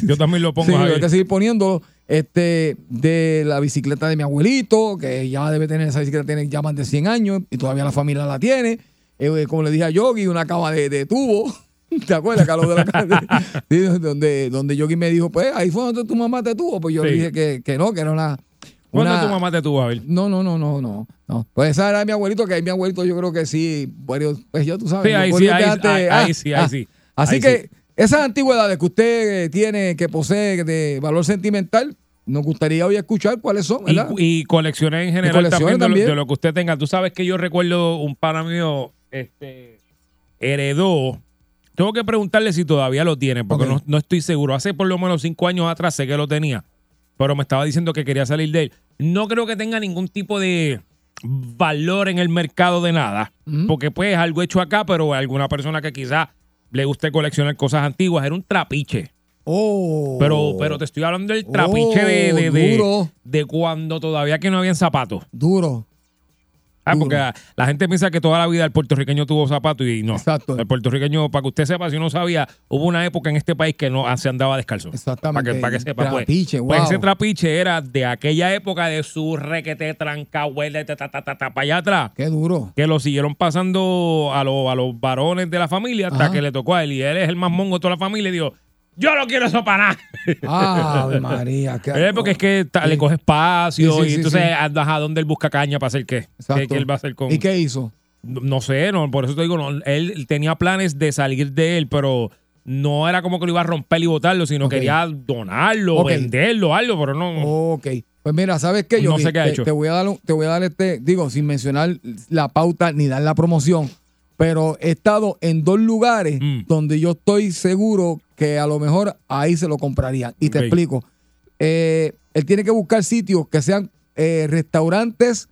Yo también lo (laughs) pongo Sí, Javier. hay que seguir poniéndolo. Este, de la bicicleta de mi abuelito, que ya debe tener esa bicicleta, tiene ya más de 100 años y todavía la familia la tiene. Eh, como le dije a Yogi, una cama de, de tubo. (laughs) ¿Te acuerdas, Carlos? De la casa? Sí, (laughs) donde, donde Yogi me dijo, pues ahí fue donde tu mamá te tuvo. Pues yo le dije que, que no, que era una. ¿Cuándo una- tu mamá te tuvo, Javier? No, no, no, no, no, no. Pues esa era mi abuelito, que ahí mi abuelito yo creo que sí, varios, pues ya tú sabes. Sí, ahí sí, ahí- antes, ahí- ah, ahí sí, ahí ah. sí. Así Ahí que sí. Esas antigüedades que usted eh, tiene, que posee de valor sentimental, nos gustaría hoy escuchar cuáles son, ¿verdad? y colecciones en general colecciones también, de lo- también. De, lo, que usted tenga. Tú sabes que yo recuerdo un pana mío este, heredó. Tengo que preguntarle si todavía lo tiene, porque no, no estoy seguro. Hace por lo menos cinco años atrás sé que lo tenía, pero me estaba diciendo que quería salir de él. No creo que tenga ningún tipo de valor en el mercado de nada, Ujú. porque pues es algo hecho acá, pero alguna persona que quizás le guste coleccionar cosas antiguas, era un trapiche. Oh. Pero, pero te estoy hablando del trapiche de, Oh, de, de- duro. de cuando todavía que no habían zapatos. Duro. Ah, porque la, la gente piensa que toda la vida el puertorriqueño tuvo zapatos y no. Exacto. El puertorriqueño, para que usted sepa, si no sabía, hubo una época en este país que no se andaba descalzo. Exactamente. Para que, para que sepa, pues. Trapiche, Pues wow. ese trapiche era de aquella época de su requete tranca, huele, ta, ta, ta, ta, ta, para allá atrás. Qué duro. Que lo siguieron pasando a, los- a los varones de la familia hasta Ajá. que le tocó a él. Y él es el más mongo de toda la familia y dijo, yo no quiero eso para nada. Ave María. qué- (laughs) Eh, porque es que ta- le coge espacio Sí, sí, y sí, entonces andas a dónde él busca caña para hacer qué. Exacto. ¿Qué, qué él va a hacer con...? ¿Y qué hizo? No, no sé, no, por eso te digo, no, él tenía planes de salir de él, pero no era como que lo iba a romper y botarlo, sino Ok. quería donarlo, Ok. venderlo, algo, pero no... Ok. Pues mira, ¿sabes qué? Yo No sé qué ha te, hecho. te voy a dar, te voy a dar este, digo, sin mencionar la pauta ni dar la promoción, pero he estado en dos lugares Mm. donde yo estoy seguro que a lo mejor ahí se lo comprarían. Y te explico. Eh, él tiene que buscar sitios que sean eh, restaurantes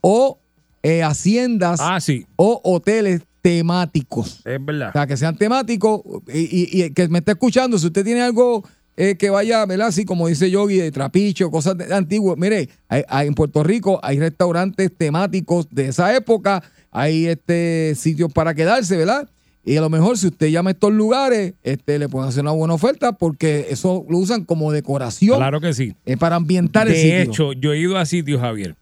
o eh, haciendas Ah, sí, o hoteles temáticos. es verdad. O sea, que sean temáticos y, y- y que me esté escuchando, si usted tiene algo eh, que vaya, ¿verdad? Así como dice Yogi, de trapiche o cosas de- antiguas. Mire, hay- hay- en Puerto Rico hay restaurantes temáticos de esa época, hay este sitios para quedarse, ¿verdad? Y a lo mejor si usted llama a estos lugares, este, le pueden hacer una buena oferta porque eso lo usan como decoración Claro que sí. eh, para ambientar el De sitio. hecho, yo he ido a sitios, Javier.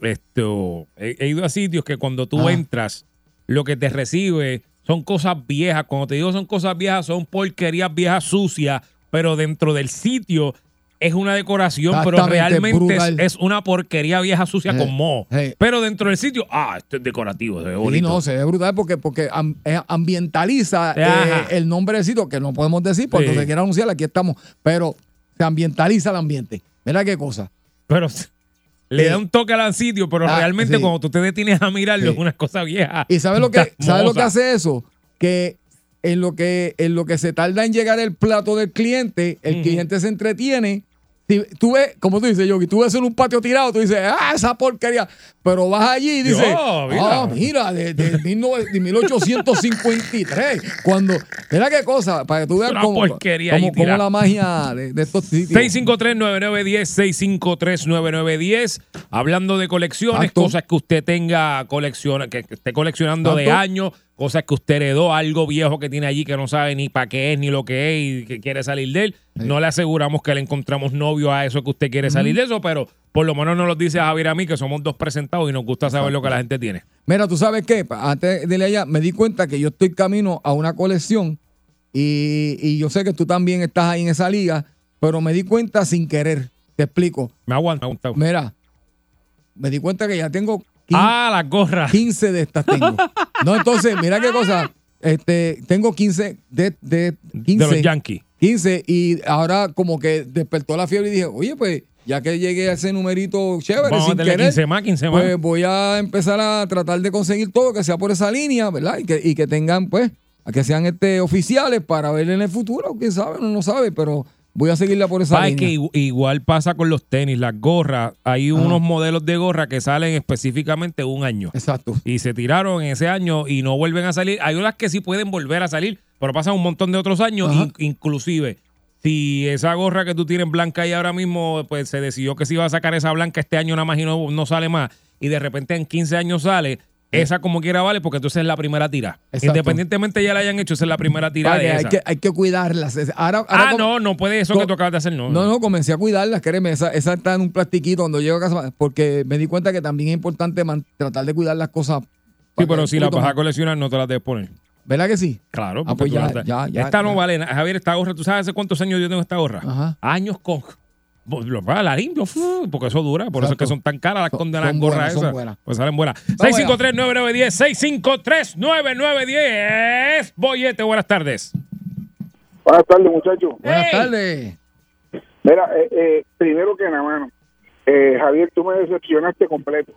Esto, he, he ido a sitios que cuando tú Ah. entras, lo que te recibe son cosas viejas. Cuando te digo son cosas viejas, son porquerías viejas sucias, pero dentro del sitio es una decoración, pero realmente es, una porquería vieja sucia Eh, con moho. eh. Pero dentro del sitio, ah, esto es decorativo, se ve Sí, bonito. no, se ve brutal porque, porque am- eh, ambientaliza eh, el nombre del sitio, que no podemos decir porque Sí. se quiere anunciar, aquí estamos, pero se ambientaliza el ambiente. Mira qué cosa. Pero (laughs) le Eh, da un toque al sitio, pero ah, realmente sí. cuando tú te detienes a mirarlo, Sí. es una cosa vieja. ¿Y sabes lo que, ¿sabes lo que hace eso? Que en lo que, en lo que se tarda en llegar el plato del cliente, el cliente se entretiene. Tú ves, como tú dices, Yogi, tú ves en un patio tirado, tú dices, ah, esa porquería. Pero vas allí y dices, Yo, mira. ah, mira, de, de 19 de 1853. Cuando, mira qué cosa, para que tú veas cómo, cómo, cómo la magia de, de estos sitios. 653-9910, 653-9910. Hablando de colecciones, cosas que usted tenga colecciona, que esté coleccionando de años, cosas que usted heredó, algo viejo que tiene allí que no sabe ni para qué es ni lo que es y que quiere salir de él. No le aseguramos que le encontramos novio a eso que usted quiere salir de eso, pero por lo menos nos lo dice a Javier a mí, que somos dos presentados y nos gusta saber lo que la gente tiene. Mira, tú sabes qué, antes de ir allá, me di cuenta que yo estoy camino a una colección y, y yo sé que tú también estás ahí en esa liga, pero me di cuenta sin querer. Te explico. Me aguanta, me aguanta. Mira, me di cuenta que ya tengo quin- Ah, las gorras. 15 de estas tengo. No, entonces, mira qué cosa. Este, tengo 15 de, de 15. De los Yankees. 15 y ahora como que despertó la fiebre y dije, oye, pues ya que llegué a ese numerito chévere, Vamos a sin querer, 15 más, 15 más. pues voy a empezar a tratar de conseguir todo que sea por esa línea, ¿verdad? Y que, y que tengan, pues, a que sean este oficiales para ver en el futuro, quién sabe, uno no sabe, pero voy a seguirla por esa Pa, es línea. que igu- igual pasa con los tenis, las gorras. Hay unos modelos de gorra que salen específicamente un año. Exacto. Y se tiraron en ese año y no vuelven a salir. Hay unas que sí pueden volver a salir, pero pasan un montón de otros años. In- inclusive, si esa gorra que tú tienes blanca y ahora mismo, pues se decidió que se iba a sacar esa blanca este año nada más y no, no sale más. Y de repente en 15 años sale. Esa como quiera vale porque entonces es la primera tira. Exacto. Independientemente ya la hayan hecho, esa es la primera tira Para de que hay, esa. que, hay que cuidarlas. Ahora, ahora ah, no, no puede eso que tú acabas de hacer, no. No, no, comencé a cuidarlas, créeme, esa, esa está en un plastiquito cuando llego a casa, porque me di cuenta que también es importante tratar de cuidar las cosas. Sí, pero si la poquito vas a coleccionar, no te las debes poner. ¿Verdad que sí? Claro, Ah, pues ya, la- ya, ya, Esta no vale nada. Javier, esta gorra, ¿tú sabes hace cuántos años yo tengo esta gorra? Ajá. Años con. Pues, La limpio, porque eso dura. Por eso es que son tan caras las condenas gorras buenas, son esas. buenas. Pues salen buenas. Vamos 653-9910, 653-9910. Boyete, buenas tardes. Buenas tardes, muchachos. Buenas Hey. tardes. Mira, eh, eh, primero que nada, mano, eh, Javier, tú me decepcionaste completo.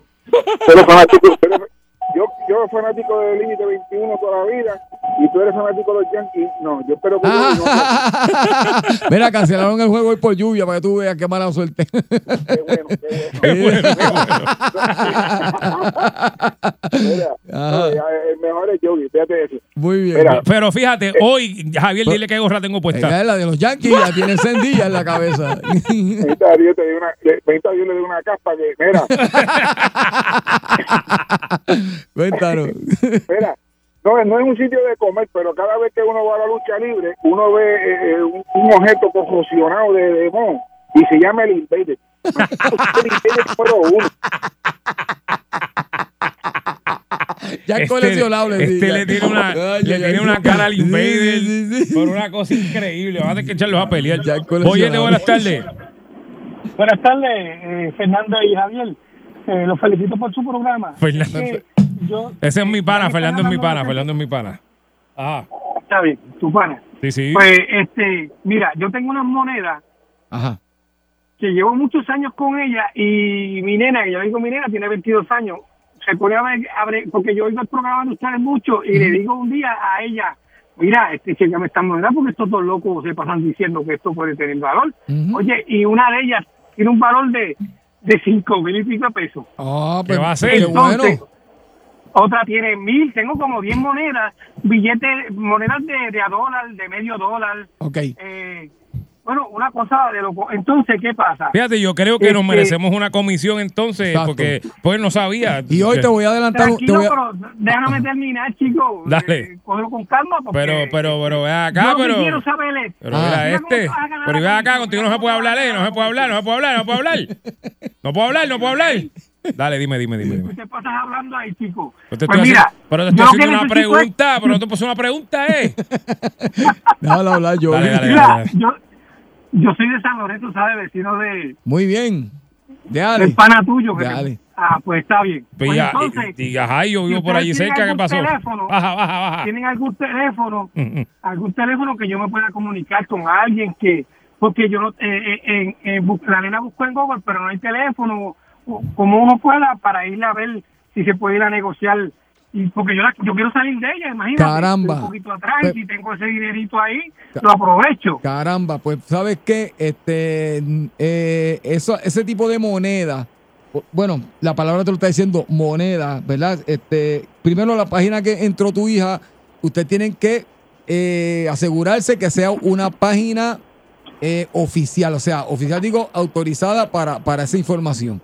Pero fanático, pero yo, yo fanático del límite 21 toda la vida y tú eres fanático de los Yankees. No, yo espero que. Ah. (laughs) Mira, cancelaron el juego hoy por lluvia para que tú veas qué mala suerte. Qué bueno, qué (laughs) (laughs) Mira, Ajá. eh, el mejor es Yogi, fíjate eso. Muy bien. Mira, Pero fíjate, hoy, Javier, dile qué gorra tengo puesta. es la de los Yankees, la tiene encendida en la cabeza. Ahorita Dios te una, le- ahorita Dios le dio una capa que, mira, Cuéntanos. mira, no, no es un sitio de comer, pero cada vez que uno va a la lucha libre, uno ve eh, eh, un, un objeto confusionado de, de Mon y se llama el Invader. el Invader número uno. Ya es Este- coleccionable. Este le tiene una, Ay, le ay, tiene ay. una cara al Invader sí, sí, sí. por una cosa increíble. Vamos a tener que echarlos a pelear. Ya. Oye, buenas tardes. Buenas tardes, eh, Fernando y Javier. Eh, los felicito por su programa. Fernando. Eh, yo, Ese es mi pana, Están Fernando es mi hablando pana, Fernando es mi pana. Ajá. Está bien, tu pana. Sí, sí. Pues, este, mira, yo tengo unas monedas Ajá. que llevo muchos años con ella y mi nena, que yo digo mi nena, tiene 22 años, se pone a ver, porque yo oigo el programa de ustedes mucho y le digo un día a ella, mira, este, me esta moneda porque estos dos locos se pasan diciendo que esto puede tener valor. Oye, y una de ellas tiene un valor de, de 5 mil y pico de pesos. Ah, ¿Qué pues, va a? Qué Entonces, bueno. Otra tiene mil, tengo como 10 monedas, billetes, monedas de, de a dólar, de medio dólar. Ok. Eh, bueno, una cosa de loco. Entonces, ¿qué pasa? Fíjate, yo creo que nos Este- merecemos una comisión entonces, Exacto. porque pues no sabía. Y hoy te voy a adelantar. un- te Tranquilo, voy a- pero déjame terminar, chicos. (laughs) Dale. Eh, cógelo con calma. Porque Pero, pero, pero, ve yo acá, que pero. quiero saber Pero Ah. mira este. Pero ve ahora acá, contigo no se puede hablar, eh. No se puede hablar, no se puede hablar, no se puede hablar. No puedo hablar, no puedo hablar. Dale, dime, dime, dime. dime. ¿Qué pasas hablando ahí, te Pues estoy mira, haciendo, pero te estoy haciendo una es- pregunta, pero no te puse una pregunta, eh. (laughs) Déjalo hablar yo. Dale, dale, Mira, dale. yo, yo soy de San Lorenzo, ¿sabes? Vecino de, Muy bien. Dale. del pana tuyo. que- Dale. Ah, pues está bien. Pues Pues ya, entonces, y, y- ajá, yo vivo por allí tienen cerca, ¿qué algún pasó? teléfono, Baja, baja, baja. tienen algún teléfono, Mm, mm. algún teléfono que yo me pueda comunicar con alguien que, porque yo no, eh, eh, en, en bu- la nena buscó en Google, pero no hay teléfono, como uno pueda para ir a ver si se puede ir a negociar, y porque yo, la- yo quiero salir de ella, imagínate, Caramba. estoy un poquito atrás, y si tengo ese dinerito ahí, lo aprovecho. Caramba, pues sabes qué, este, eh, eso, ese tipo de moneda, bueno, la palabra te lo está diciendo, moneda, ¿verdad? Este, primero la página que entró tu hija, usted tienen que eh, asegurarse que sea una página eh, oficial, o sea, oficial digo, autorizada para, para esa información.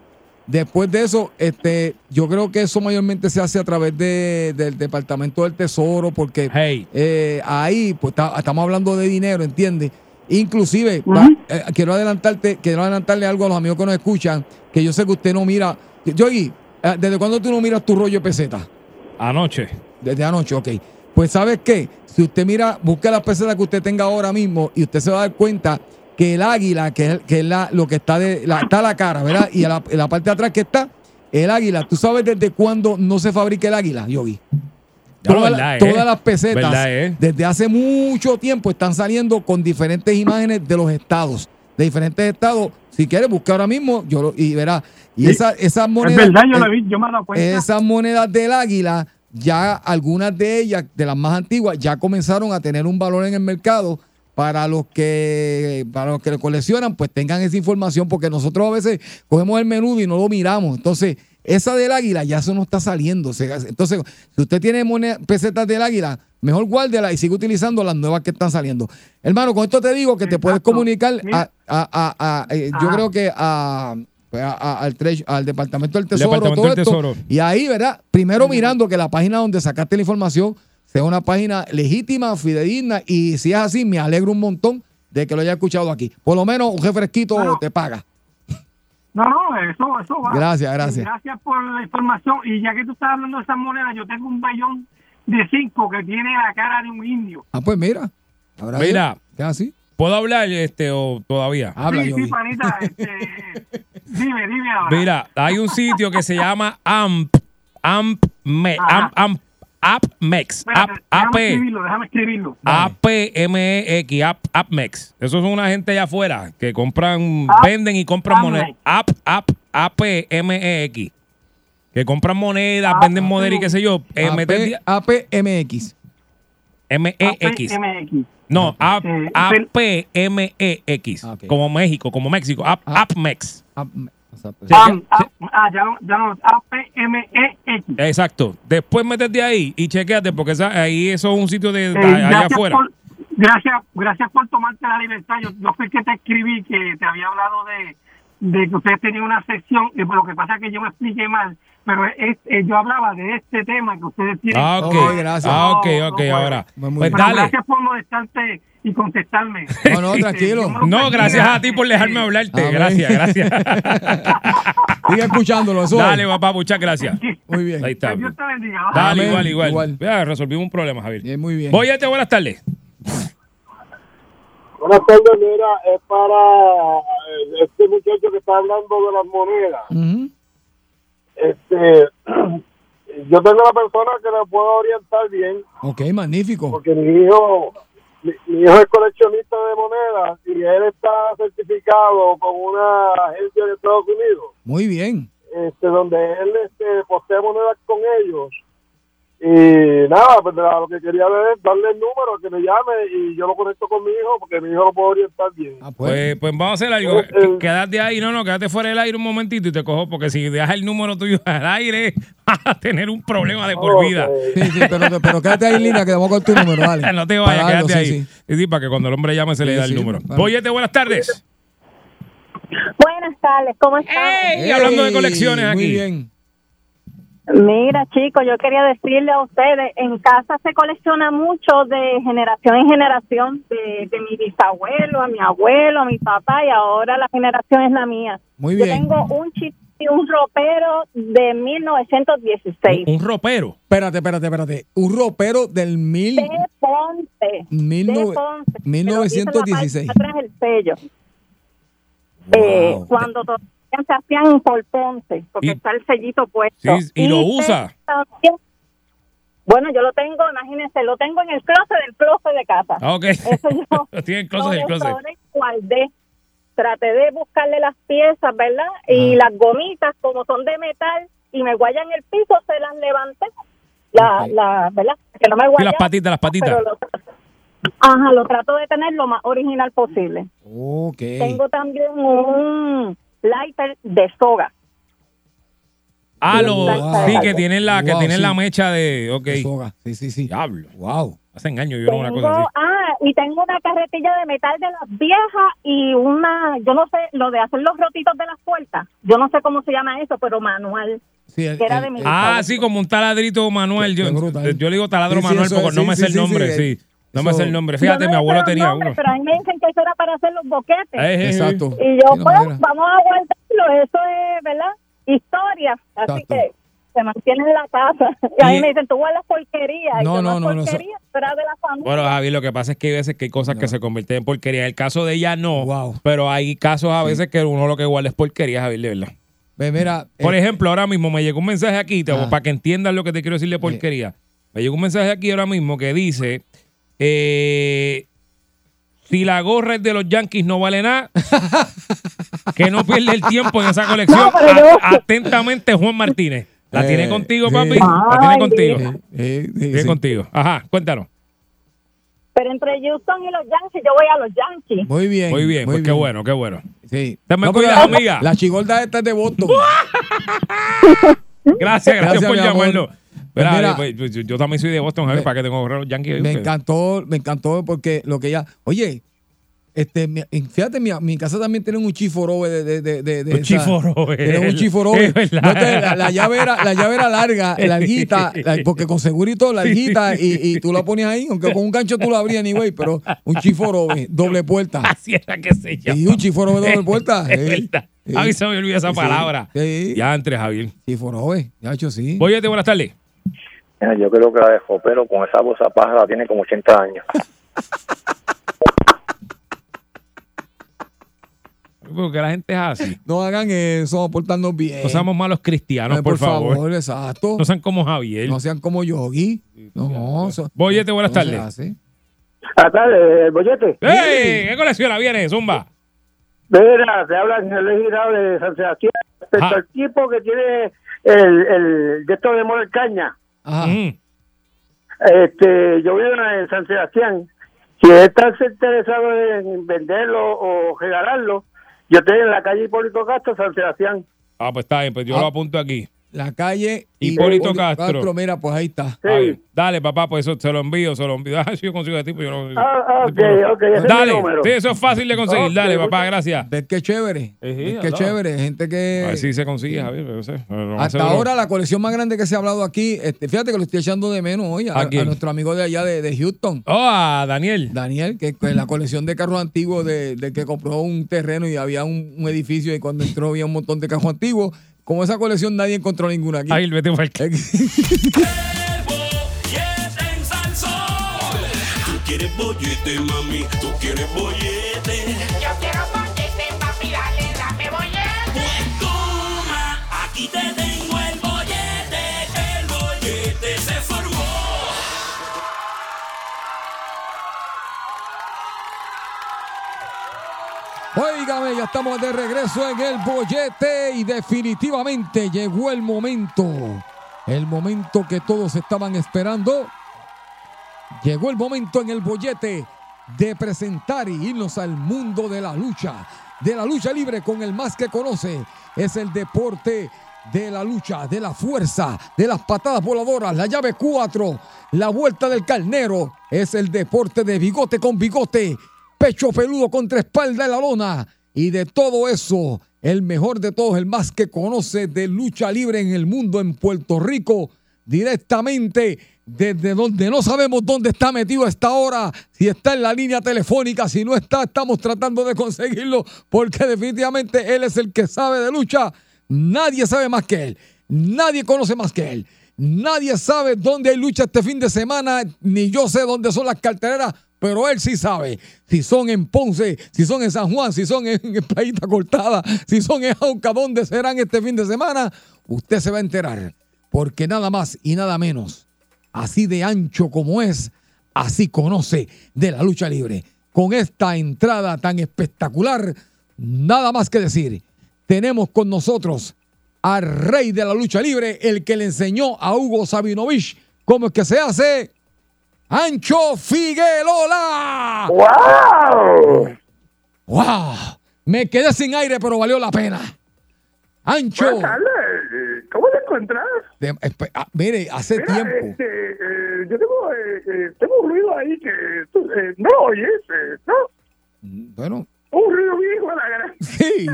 Después de eso, este, yo creo que eso mayormente se hace a través de, del Departamento del Tesoro, porque Hey. eh, ahí pues ta- estamos hablando de dinero, ¿entiendes? Inclusive, va- eh, quiero adelantarte, quiero adelantarle algo a los amigos que nos escuchan, que yo sé que usted no mira. Yogi, eh, ¿desde cuándo tú no miras tu rollo de peseta? Anoche. Desde anoche, ok. Pues ¿sabes qué? Si usted mira, busca las pesetas que usted tenga ahora mismo y usted se va a dar cuenta que el águila, que es, que es la, lo que está de la, está la cara, ¿verdad? Y a la, en la parte de atrás que está, el águila. ¿Tú sabes desde cuándo no se fabrica el águila, Yogi? Verdad, la- eh. todas las pesetas Verdad, eh. desde hace mucho tiempo están saliendo con diferentes imágenes de los estados, de diferentes estados. Si quieres, busca ahora mismo yo lo- y verá. Y Sí. esa, esas Es monedas. verdad, yo lo vi, yo me he dado cuenta. esas monedas del águila, ya algunas de ellas, de las más antiguas, ya comenzaron a tener un valor en el mercado para los que para los que lo coleccionan, pues tengan esa información, porque nosotros a veces cogemos el menudo y no lo miramos. Entonces, esa del águila ya eso no está saliendo. Entonces, si usted tiene moneda- pesetas del águila, mejor guárdela y sigue utilizando las nuevas que están saliendo. Hermano, con esto te digo que te puedes comunicar a, a- a- eh, yo creo que a, pues, al, al Departamento del Tesoro, Departamento todo del esto. Tesoro. Y ahí, ¿verdad? Primero mirando que la página donde sacaste la información sea una página legítima, fidedigna, y si es así, me alegro un montón de que lo haya escuchado aquí. Por lo menos un jefe fresquito Bueno. te paga. No, no, eso, eso va. Gracias, gracias. Gracias por la información. Y ya que tú estás hablando de esas monedas, yo tengo un bayón de cinco que tiene la cara de un indio. Ah, pues mira. Mira. ¿Qué así? ¿Puedo hablar este o todavía? Habla, sí, sí, panita. (laughs) Este, dime, dime ahora. Mira, hay un sitio que se llama AMP. AMP. Me. AMP, AMP AppMex. App, Espérate, AP. déjame escribirlo, déjame escribirlo. APMEX, App, AppMex. Esos son una gente allá afuera que compran, App- venden y compran AppMex. monedas. App, App, APMEX. Que compran monedas, venden monedas y qué sé yo, eh, APMX. MEX. APMX. No, A- Eh, APMEX. Como México, como México. Ap- APMEX. Ah, APMEX. Exacto. Después métete ahí y chequeate, porque esa- ahí eso es un sitio de, de Eh, allá gracias afuera. Por, gracias, gracias por tomarte la libertad. Yo, yo fui el que te escribí que te había hablado de, de que ustedes tenían una sección, y lo que pasa es que yo me expliqué mal, pero es, eh, yo hablaba de este tema que ustedes tienen. Ah, ok. Ah, ok, ok, ahora. Pues dale. Gracias por molestarte y contestarme. (laughs) No, no, tranquilo. No, gracias a ti por dejarme hablarte. Amén. Gracias, gracias. (laughs) Sigue escuchándolo, eso. Dale, papá, muchas gracias. Muy bien. Ahí está. Dios te bendiga. Dale, igual, igual. Igual. Ya, resolvimos un problema, Javier. muy bien. Boyete, buenas tardes. Buenas tardes, mira, es para eh, este muchacho que está hablando de las monedas. Este, (clears throat) yo tengo una persona que le puedo orientar bien, Ok, magnífico. porque mi hijo, mi, mi hijo es coleccionista de monedas y él está certificado con una agencia de Estados Unidos, Muy bien. este, donde él este, postea monedas con ellos. Y nada, pues lo que quería ver es darle el número, que me llame y yo lo conecto con mi hijo, porque mi hijo lo puede orientar bien. Pues, pues vamos a hacer algo. Qu- Quédate ahí, no, no, quédate fuera del aire un momentito y te cojo, porque si dejas el número tuyo (laughs) al aire, vas a tener un problema de por vida. Sí, sí, pero, pero quédate ahí, Lina, que vamos con tu número, dale. (laughs) no te vayas, quédate sí, ahí. sí. Y sí, para que cuando el hombre llame se le Sí, da el número. Boyete, buenas tardes. Buenas tardes, ¿cómo están? Y hablando de colecciones muy aquí. bien. Mira, chicos, yo quería decirle a ustedes, en casa se colecciona mucho de generación en generación, de, de mi bisabuelo, a mi abuelo, a mi papá, y ahora la generación es la mía. Muy Yo bien. tengo un chip un ropero de 1916. Un ropero. Espérate, espérate, espérate. Un ropero del mil, De Ponce. mil de Ponce. 1916. Pero dice la parte de atrás el sello. Eh, cuando se hacían por Ponce, porque Y- está el sellito puesto. Sí, y lo usa. también- Bueno, yo lo tengo, imagínense, lo tengo en el closet del closet de casa. Ah, ok. Eso yo (laughs) Tiene el closet del lo closet. guardé. Traté de buscarle las piezas, ¿verdad? Y las gomitas, como son de metal y me guayan el piso, se las levanté. La, la, ¿verdad? Que no me guayan. las patitas, las patitas. lo Ajá, lo trato de tener lo más original posible. Ok. Tengo también un lighter de soga. Ah, lo, Wow. sí, que tienen la, que Wow, tienen sí. la mecha de. Ok. Soga. Sí, sí, sí. Diablo. Wow. Hace engaño yo una Tengo, cosa así. ah, y tengo una carretilla de metal de las viejas y una, yo no sé, lo de hacer los rotitos de las puertas. Yo no sé cómo se llama eso, pero manual. Sí, el- que era el- de mi Ah, sí, como un taladrito manual. Yo, yo le digo taladro Sí, manual porque es, no sí, me sí, sé el sí, nombre, sí, sí. No me sé el nombre. Fíjate, no mi abuelo tenía uno. Pero a mí me dicen que eso era para hacer los boquetes. Eh, Exacto. Y yo, no pues, manera. vamos a guardarlo, eso es, ¿verdad? Historia. Así Exacto. que se mantiene en la casa. (laughs) Y a Y- mí me dicen, tú guardas porquería. Y No, yo, no, no, no, porquería, pero era de la familia. Bueno, Javi, lo que pasa es que hay veces que hay cosas que se convierten en porquería. En el caso de ella no, pero hay casos a veces que uno lo que guarda es porquería, Javi, de verdad. Ve, mira, Por eh, ejemplo, ahora mismo me llegó un mensaje aquí, te- Ah. para que entiendan lo que te quiero decir de porquería. Me llegó un mensaje aquí ahora mismo que dice, eh, si la gorra es de los Yankees no vale nada, (laughs) que no pierde el tiempo en esa colección. A- atentamente, Juan Martínez. ¿La Eh, tiene contigo, sí. papi? La tiene Ay, contigo. eh, eh, sí, Tiene sí. contigo. Ajá, cuéntanos. Pero entre Houston y los Yankees, yo voy a los Yankees. Muy bien. Muy bien, pues qué bueno, qué bueno. Sí. Te me No, cuidas, amiga. La chigolda esta es de Boston. (laughs) Gracias, gracias, Gracias, por llamarnos. Pues Mira, pues, pues, yo, yo también soy de Boston, me- para que tengo que Yankees. Me encantó, me encantó porque lo que ella. Oye, este, fíjate, mi, mi casa también tiene un chiforobe de. de, de, Un chiforobe. Tiene un chiforobe. (laughs) No te- la, la llave era, la llave era larga, (laughs) larguita, la- porque con segurito larguita y, y tú la ponías ahí, aunque con un gancho tú la abrías anyway, pero un chiforobe, doble puerta. Así era que se llama. Y un chiforobe doble puerta. (laughs) Es eh. verdad. Sí. A mí se me olvida esa Sí. palabra. Sí. Ya entre, Javier. Chiforobe, ya hecho sí. Oye, buenas tardes. Mira, Yo creo que la de Jopero con esa bolsa pájara tiene como 80 años. (laughs) Porque la gente es así. No hagan eso, portarnos bien. No seamos malos cristianos, Ay, por, favor. exacto. No sean como Javier. No sean como Yogi. No, eso- Boyete, buenas no tardes. hace. Ah, tarde, el bollete. ¡Ey! ¿Qué colecciona? Viene, Zumba. Mira, te habla el señor legislador de San Sebastián. Respecto Ah. al tipo que tiene el, el de esto de Caña. Ajá. Este, yo vivo en San Sebastián. Si estás interesado en venderlo o regalarlo, yo estoy en la calle Hipólito Castro, San Sebastián. Ah, pues está bien, pues yo Ah. lo apunto aquí. La calle Hipólito Castro. Mira, pues ahí está. Dale, papá, pues eso se lo envío, se lo envío. (laughs) Ah, si yo consigo de tipo, yo no Ah, ah, ok, ok, ese es mi Dale, sí, eso es fácil de conseguir. Dale, papá, gracias. ¿Ves qué chévere? ¿Ves qué chévere? Gente que... A ver si se consigue, Javier, pero no sé. Lo Hasta ahora la colección más grande que se ha hablado aquí, este, fíjate que lo estoy echando de menos hoy a, ¿A quién? a nuestro amigo de allá de, de Houston. Oh, a Daniel. Daniel, que que la colección de carros antiguos de, de que compró un terreno y había un, un edificio y cuando entró había un montón de carros antiguos. Con esa colección nadie encontró ninguna aquí. Ahí, vete (laughs) en Salsón. Tú quieres bollete, mami, tú quieres bollete. Óigame, ya estamos de regreso en el bollete y definitivamente llegó el momento. El momento que todos estaban esperando. Llegó el momento en el bollete de presentar y irnos al mundo de la lucha. De la lucha libre con el más que conoce. Es el deporte de la lucha, de la fuerza, de las patadas voladoras, la llave 4, la vuelta del carnero. Es el deporte de bigote con bigote pecho peludo contra espalda en la lona. Y de todo eso, el mejor de todos, el más que conoce de lucha libre en el mundo, en Puerto Rico, directamente desde donde no sabemos dónde está metido a esta hora, si está en la línea telefónica, si no está, estamos tratando de conseguirlo, porque definitivamente él es el que sabe de lucha. Nadie sabe más que él, nadie conoce más que él. Nadie sabe dónde hay lucha este fin de semana, ni yo sé dónde son las carteleras, pero él sí sabe si son en Ponce, si son en San Juan, si son en, Playita Cortada, si son en Jauca, dónde serán este fin de semana. Usted se va a enterar, porque nada más y nada menos, así de ancho como es, así conoce de la lucha libre. Con esta entrada tan espectacular, nada más que decir. Tenemos con nosotros al rey de la lucha libre, el que le enseñó a Hugo Sabinovich cómo es que se hace. Ancho Figueroa. ¡Wow! ¡Wow! Me quedé sin aire, pero valió la pena. Ancho. Tardes. ¿Cómo te encuentras? de- ah, mire, hace Mira, tiempo. este, eh, yo tengo, eh, eh, tengo un ruido ahí que tú, eh, no lo oyes, ¿no? Bueno, Un ruido viejo a la gran. sí.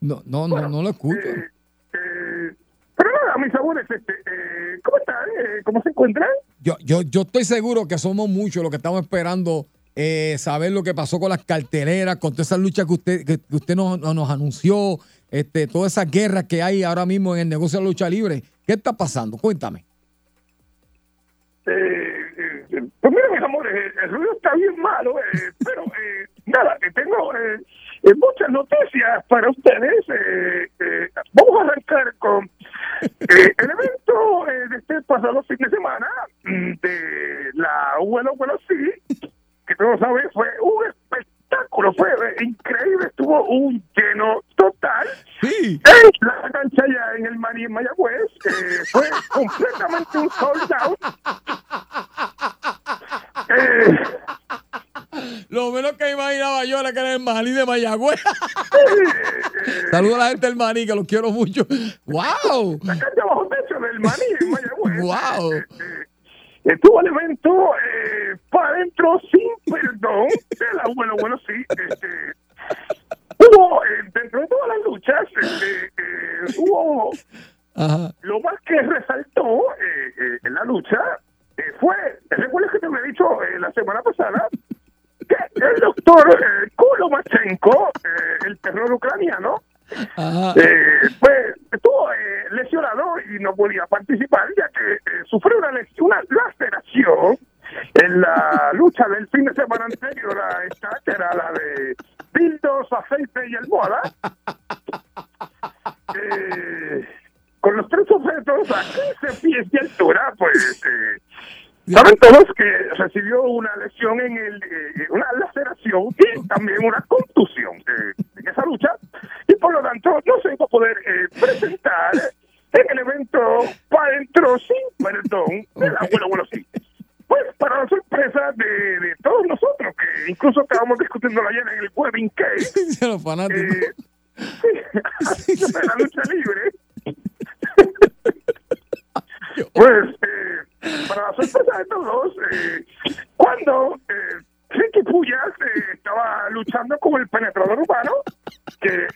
No, no, no, no lo escucho. Pero nada, mis sabores, este, eh, ¿cómo están? Eh, ¿Cómo se encuentran? Yo, yo, yo estoy seguro que somos muchos los que estamos esperando eh, saber lo que pasó con las carteleras, con todas esas luchas que usted, que que usted nos, nos- anunció, este, todas esas guerras que hay ahora mismo en el negocio de la lucha libre. ¿Qué está pasando? Cuéntame. Eh, eh, pues mira, mis amores, el ruido está bien malo, eh, (laughs) pero eh, nada, que tengo eh, muchas noticias para ustedes. Eh, eh, vamos a arrancar con (laughs) eh, el evento eh, de este pasado fin de semana mm, de la Bueno Bueno Sí, que todos saben, fue un espectáculo, fue eh, increíble, estuvo un lleno total. Sí. En la cancha allá en el Maní en Mayagüez, eh, fue completamente un sold out. (laughs) Lo menos que imaginaba yo era que era el maní de Mayagüez. (laughs) Saludos a la gente del maní, que los quiero mucho. ¡Wow! La cancha bajo techo del Maní en Mayagüez. ¡Wow! Estuvo el evento eh, para adentro sin perdón la bueno, bueno, sí. Este, hubo, eh, dentro de todas las luchas, este, eh, hubo Ajá. lo más que resaltó eh, eh, en la lucha fue, recuerdas que te había dicho eh, la semana pasada el doctor eh, Kulomachenko, eh, el terror ucraniano, Ajá. eh, pues, estuvo lesionado y no podía participar ya que sufrió una, una laceración en la lucha del fin de semana anterior a esta, que era la de dildos, aceite y almohada. Eh, con los tres objetos a 15 pies de altura, pues eh, Saben todos que recibió una lesión en el, eh, eh una laceración y también una contusión eh, en esa lucha y por lo tanto no se iba a poder eh, presentar en el evento para dentro sin perdón del abuelo bueno sí. Pues para la sorpresa de, todos nosotros, que incluso estábamos discutiendo ayer en el wedding case. (laughs) los fanáticos. Eh, sí, (laughs) de la lucha libre. pues... Eh, para la sorpresa de todos, eh, cuando eh, Ricky Puyas eh, estaba luchando con el penetrador humano, que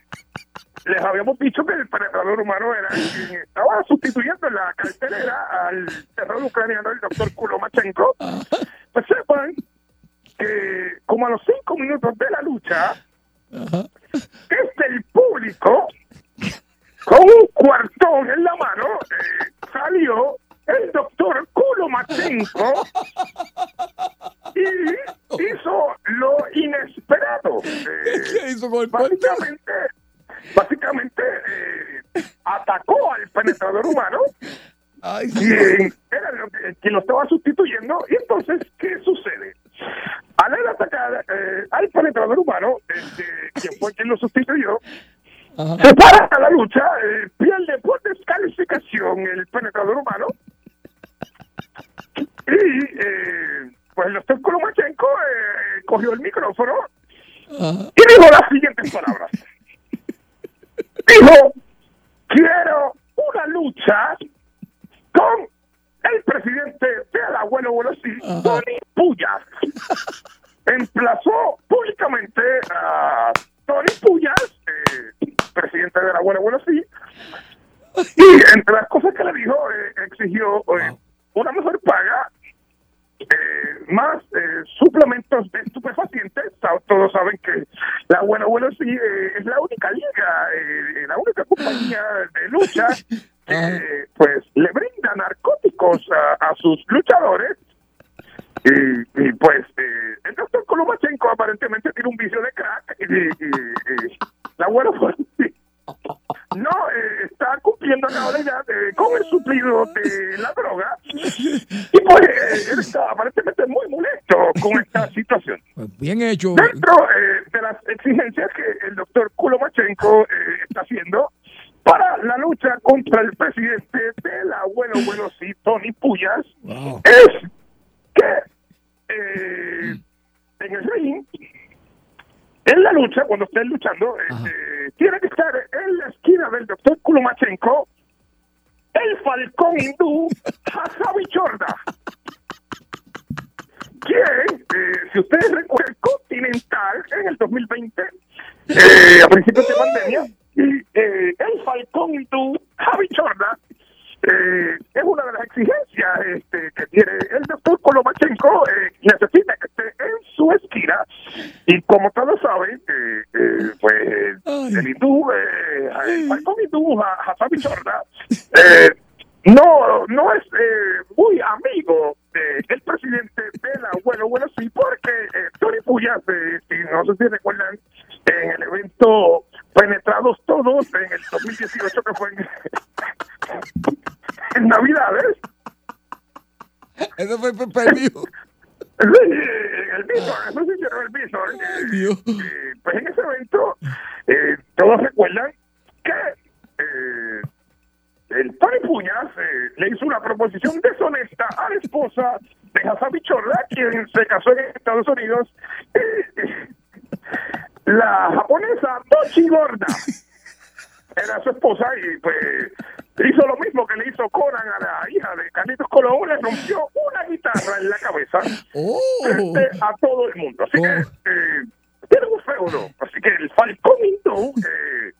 les habíamos dicho que el penetrador humano era quien estaba sustituyendo en la cartelera al terror ucraniano, el doctor Kulomachenko, pues sepan que como a los cinco minutos de la lucha, desde el público, con un cuartón en la mano, eh, salió el doctor Kulomachenko y hizo lo inesperado. Eh, ¿Qué hizo con el básicamente, básicamente eh, atacó al penetrador humano quien era lo que- quien lo estaba sustituyendo y entonces ¿qué sucede? Al él atacar eh, al penetrador humano este, quien fue quien lo sustituyó se para a la lucha eh, pierde por descalificación el penetrador humano y eh, pues el doctor Kolomachenko eh, cogió el micrófono y dijo las siguientes palabras. Dijo, quiero una lucha con el presidente del abuelo Bolosí, Tony Puyas. Emplazó públicamente a Tony Puyas, eh, presidente del abuelo Bolosí, y entre las cosas que le dijo, eh, exigió eh, una mejor paga, eh, más eh, suplementos de estupefacientes. Todos saben que la Buena Abuelo sí eh, es la única liga, eh, la única compañía de lucha que pues le brinda narcóticos a, a sus luchadores. Y, y, pues eh, el doctor Kolomachenko aparentemente tiene un vicio de crack y, y- y la Buena (laughs) sí no eh, está cumpliendo a cabalidad eh, con el suplido de la droga y pues eh, él está aparentemente muy molesto con (laughs) esta situación. Pues bien hecho. Dentro eh, de las exigencias que el doctor Kulomachenko eh, está haciendo para la lucha contra el presidente del abuelo, bueno, sí, Tony Puyas, es que eh, en el ring, en la lucha, cuando estés luchando, este, tiene que estar en la esquina del doctor Kulomachenko el falcón hindú Hasabi Chorda. Quien, eh, si ustedes recuerdan, Continental en el 2020, eh, a principios de pandemia, eh, el falcón hindú Javi Chorda eh, es una de las exigencias este, que tiene el doctor Kolomachenko. Eh, necesita que esté en su esquina. Y como todos saben, eh, eh, pues el hindú, eh, el falcón hindú, Ha- Hasabi Chorda, eh, no, no es eh, muy amigo del presidente del abuelo. Bueno, sí, porque Tony Puyas, eh, si no sé si recuerdan, en el evento Penetrados Todos en el 2018, que fue en, en Navidades. Eso fue perdido. Sí, en el Bison, eso se hicieron el Bison. eh, eh, pues en ese evento, eh, todos recuerdan que eh, el Tony Puñas eh, le hizo una proposición deshonesta a la esposa de Hassan Bichorra, quien se casó en Estados Unidos. La japonesa Mochi Gorda era su esposa y pues hizo lo mismo que le hizo Conan a la hija de Carlitos Colón, le rompió una guitarra en la cabeza frente a todo el mundo. Así que eh, tiene un feudo. Así que el Falcón hindú, eh,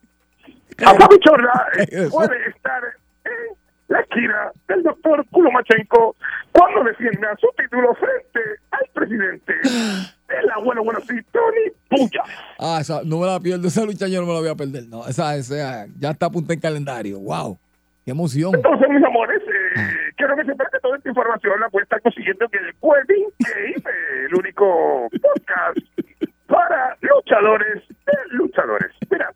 Chorra, eh, puede estar en la esquina del doctor Kulomachenko cuando defienda su título frente al presidente del abuelo, bueno, sí, Tony Puya. Ah, esa, no me la pierdo. Esa lucha yo no me la voy a perder. No, esa, esa ya está apuntada en calendario. Wow. Qué emoción. Entonces, mis amores, eh, quiero que sepan que toda esta información la puede estar consiguiendo en el Wedding Game, el único podcast para luchadores de luchadores. Mira,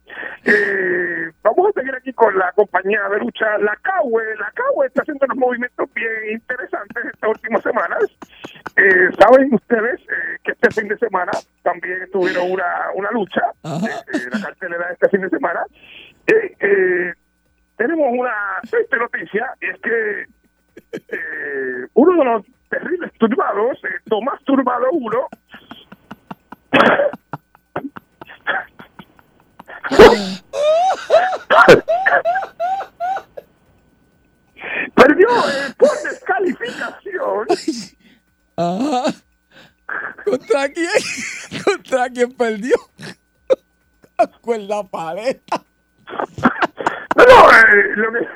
eh, vamos a seguir aquí con la compañía de lucha La Cahue. La Cahue está haciendo unos movimientos bien interesantes estas últimas semanas. Eh, Saben ustedes eh, que este fin de semana también tuvieron una, una lucha, eh, eh, la cartelera de este fin de semana. Eh, eh, tenemos una triste noticia, es que eh, uno de los terribles turbados, eh, Tomás Turbado 1, Perdió por descalificación. ¿Contra quién? (laughs) ¿Contra quién perdió? (laughs) Con la paleta. No, no, eh, lo que...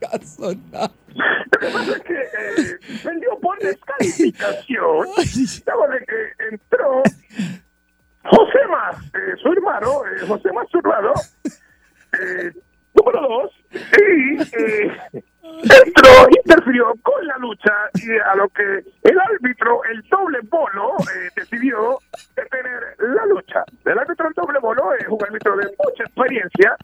Caso nada. Lo que pasa es que eh, perdió por descalificación. Luego de que entró José Más, eh, su hermano, eh, José Más, su hermano, eh, número dos, y eh, entró, interfirió con la lucha y a lo que el árbitro, el doble bolo, eh, decidió la lucha. El árbitro del doble bolo es un árbitro de mucha experiencia.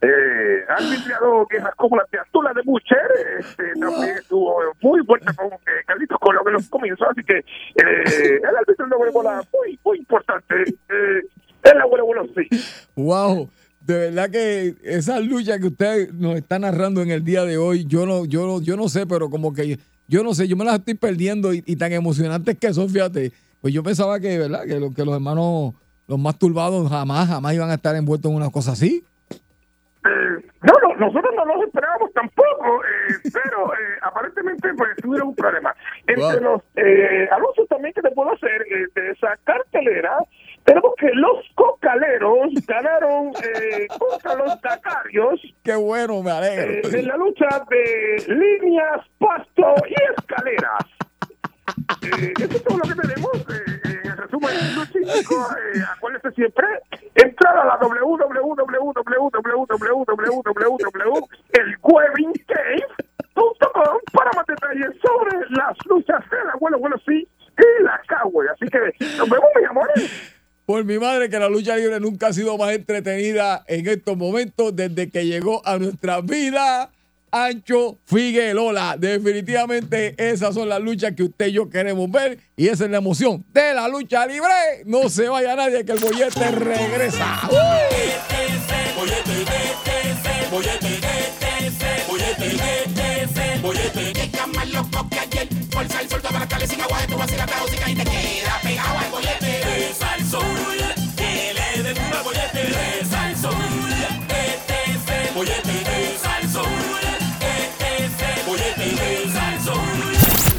Eh, ha arbitrado quejas como la de Antula de Bucher, este, también estuvo muy fuerte con eh, Carlitos Colón en los comienzos, así que eh, el árbitro del doble bola muy, muy importante. Eh, el abuelo bueno sí. Wow. De verdad que esa lucha que usted nos está narrando en el día de hoy, yo no, yo no, yo no sé, pero como que yo no sé, yo me las estoy perdiendo y, y tan emocionantes que son, fíjate. Pues yo pensaba que, ¿verdad? Que, lo- que los hermanos, los más turbados, jamás, jamás iban a estar envueltos en una cosa así. Eh, no, no, nosotros no los esperábamos tampoco, eh, (laughs) pero eh, aparentemente pues tuvieron un problema. Entre los eh, anuncios también que te puedo hacer de esa cartelera, tenemos que los cocaleros ganaron (laughs) contra los dacarios. Qué bueno, me alegro. en la lucha de líneas, pasto y escaleras. Eh, eso es lo que tenemos. Eh, en resumen luchístico, eh, acuérdense siempre, entrar a la www.elwebincave.com para más detalles sobre las luchas del abuelo, bueno, sí, y la cowboy. Así que nos vemos, mis amores. Por mi madre, que la lucha libre nunca ha sido más entretenida en estos momentos desde que llegó a nuestra vida. Ancho Figueroa. Definitivamente esas son las luchas que usted y yo queremos ver y esa es la emoción de la lucha libre. No se vaya nadie que el bollete regresa.